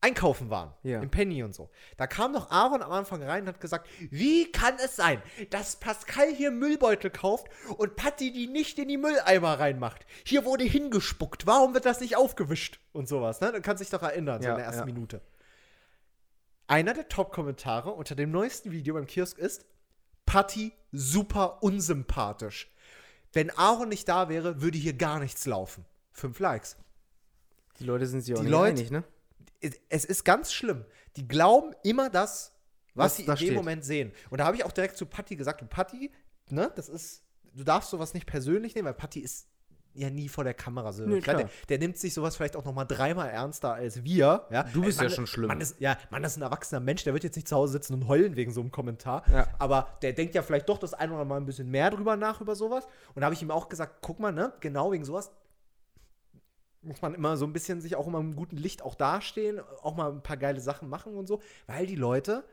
Speaker 2: einkaufen waren,
Speaker 1: Ja.
Speaker 2: im Penny und so, da kam doch Aaron am Anfang rein und hat gesagt, wie kann es sein, dass Pascal hier Müllbeutel kauft und Patti die nicht in die Mülleimer reinmacht? Hier wurde hingespuckt, warum wird das nicht aufgewischt? Und sowas, ne? Du kannst dich doch erinnern, so
Speaker 1: Ja,
Speaker 2: in der ersten
Speaker 1: ja.
Speaker 2: Minute. Einer der Top-Kommentare unter dem neuesten Video beim Kiosk ist, Patti super unsympathisch. Wenn Aaron nicht da wäre, würde hier gar nichts laufen. Fünf Likes.
Speaker 1: Die Leute sind sich auch
Speaker 2: Die
Speaker 1: nicht
Speaker 2: Leute-
Speaker 1: einig, ne?
Speaker 2: es- ist ganz schlimm. Die glauben immer das, was,
Speaker 1: Was
Speaker 2: sie in dem
Speaker 1: steht.
Speaker 2: Moment sehen. Und da habe ich auch direkt zu Patti gesagt, du Patti, ne, das ist, du darfst sowas nicht persönlich nehmen, weil Patti ist ja nie vor der Kamera so.
Speaker 1: Nee,
Speaker 2: der, der nimmt sich sowas vielleicht auch noch mal dreimal ernster als wir. Ja?
Speaker 1: Du bist
Speaker 2: Mann,
Speaker 1: ja schon schlimm.
Speaker 2: Mann ist, ja, Mann, das ist ein erwachsener Mensch, der wird jetzt nicht zu Hause sitzen und heulen wegen so einem Kommentar.
Speaker 1: Ja.
Speaker 2: Aber der denkt ja vielleicht doch das ein oder mal ein bisschen mehr drüber nach, über sowas. Und da habe ich ihm auch gesagt, guck mal, ne, genau wegen sowas muss man immer so ein bisschen sich auch immer im guten Licht auch dastehen, auch mal ein paar geile Sachen machen und so, weil die Leute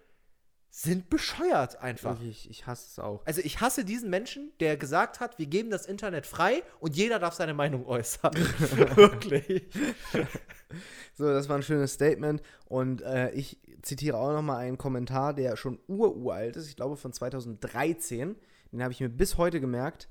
Speaker 2: sind bescheuert einfach.
Speaker 1: Ich, ich hasse es auch.
Speaker 2: Also ich hasse diesen Menschen, der gesagt hat, wir geben das Internet frei und jeder darf seine Meinung äußern. Wirklich.
Speaker 1: So, das war ein schönes Statement. Und äh, ich zitiere auch noch mal einen Kommentar, der schon ururalt ist, ich glaube von 2013. Den habe ich mir bis heute gemerkt,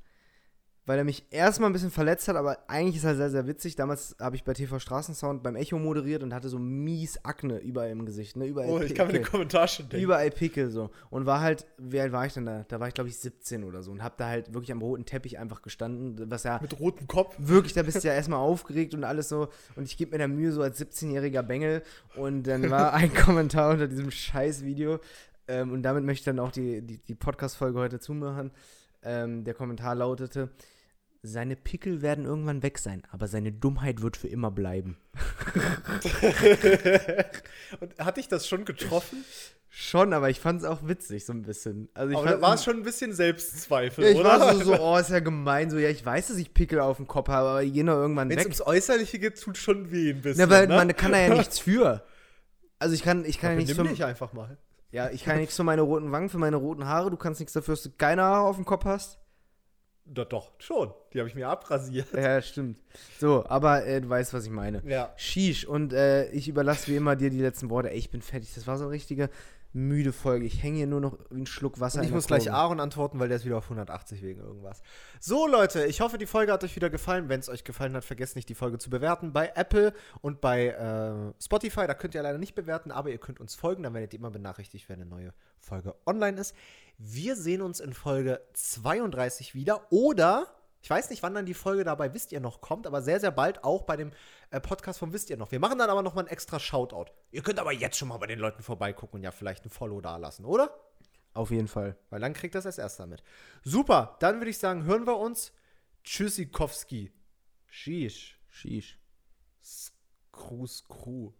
Speaker 1: weil er mich erstmal ein bisschen verletzt hat, aber eigentlich ist er sehr, sehr witzig. Damals habe ich bei TV Straßensound beim Echo moderiert und hatte so mies Akne überall im Gesicht. Ne? Überall
Speaker 2: Oh, ich kann mir den. Kommentar schon denken.
Speaker 1: Überall Pickel so. Und war halt, wie alt war ich denn da? Da war ich, glaube ich, 17 oder so. Und habe da halt wirklich am roten Teppich einfach gestanden, was ja
Speaker 2: Mit rotem Kopf.
Speaker 1: wirklich, da bist du ja erstmal aufgeregt und alles so. Und ich gebe mir da Mühe so als 17-jähriger Bengel. Und dann war ein Kommentar unter diesem Scheiß-Video. Ähm, und damit möchte ich dann auch die, die, die Podcast-Folge heute zumachen. Ähm, der Kommentar lautete: Seine Pickel werden irgendwann weg sein, aber seine Dummheit wird für immer bleiben.
Speaker 2: Und hat dich das schon getroffen?
Speaker 1: Schon, aber ich fand es auch witzig, so ein bisschen. Also ich
Speaker 2: Aber war es schon ein bisschen Selbstzweifel,
Speaker 1: ja, ich
Speaker 2: oder?
Speaker 1: war so, so, oh, ist ja gemein. So, ja, ich weiß, dass ich Pickel auf dem Kopf habe, aber die gehen doch irgendwann
Speaker 2: Wenn es
Speaker 1: weg.
Speaker 2: ums Äußerliche geht, tut schon weh ein bisschen.
Speaker 1: Na, weil
Speaker 2: ne?
Speaker 1: man kann da ja nichts für. Also ich kann, ich kann ja
Speaker 2: Dafür
Speaker 1: nichts
Speaker 2: nimm
Speaker 1: für,
Speaker 2: dich einfach mal.
Speaker 1: ja, ich kann ja nichts für meine roten Wangen, für meine roten Haare. Du kannst nichts dafür, dass du keine Haare auf dem Kopf hast.
Speaker 2: Doch, doch, schon. Die habe ich mir abrasiert.
Speaker 1: Ja, stimmt. So, aber äh, du weißt, was ich meine.
Speaker 2: Ja.
Speaker 1: Sheesh, und äh, ich überlasse wie immer dir die letzten Worte. Ey, ich bin fertig. Das war so eine richtige müde Folge. Ich hänge hier nur noch wie ein Schluck Wasser.
Speaker 2: Und ich muss gleich
Speaker 1: Kurve.
Speaker 2: Aaron antworten, weil der ist wieder auf 180 wegen irgendwas. So, Leute, ich hoffe, die Folge hat euch wieder gefallen. Wenn es euch gefallen hat, vergesst nicht, die Folge zu bewerten bei Apple und bei äh, Spotify. Da könnt ihr leider nicht bewerten, aber ihr könnt uns folgen. Dann werdet ihr immer benachrichtigt, wenn eine neue Folge online ist. Wir sehen uns in Folge 32 wieder oder. Ich weiß nicht, wann dann die Folge dabei Wisst ihr noch kommt, aber sehr, sehr bald auch bei dem äh, Podcast von Wisst ihr noch. Wir machen dann aber noch mal ein extra Shoutout. Ihr könnt aber jetzt schon mal bei den Leuten vorbeigucken und ja vielleicht ein Follow da lassen, oder?
Speaker 1: Auf jeden Fall.
Speaker 2: Weil dann kriegt das als erster mit. Super, dann würde ich sagen, hören wir uns. Tschüssikowski. Sheesh.
Speaker 1: Sheesh.
Speaker 2: Krus Crew.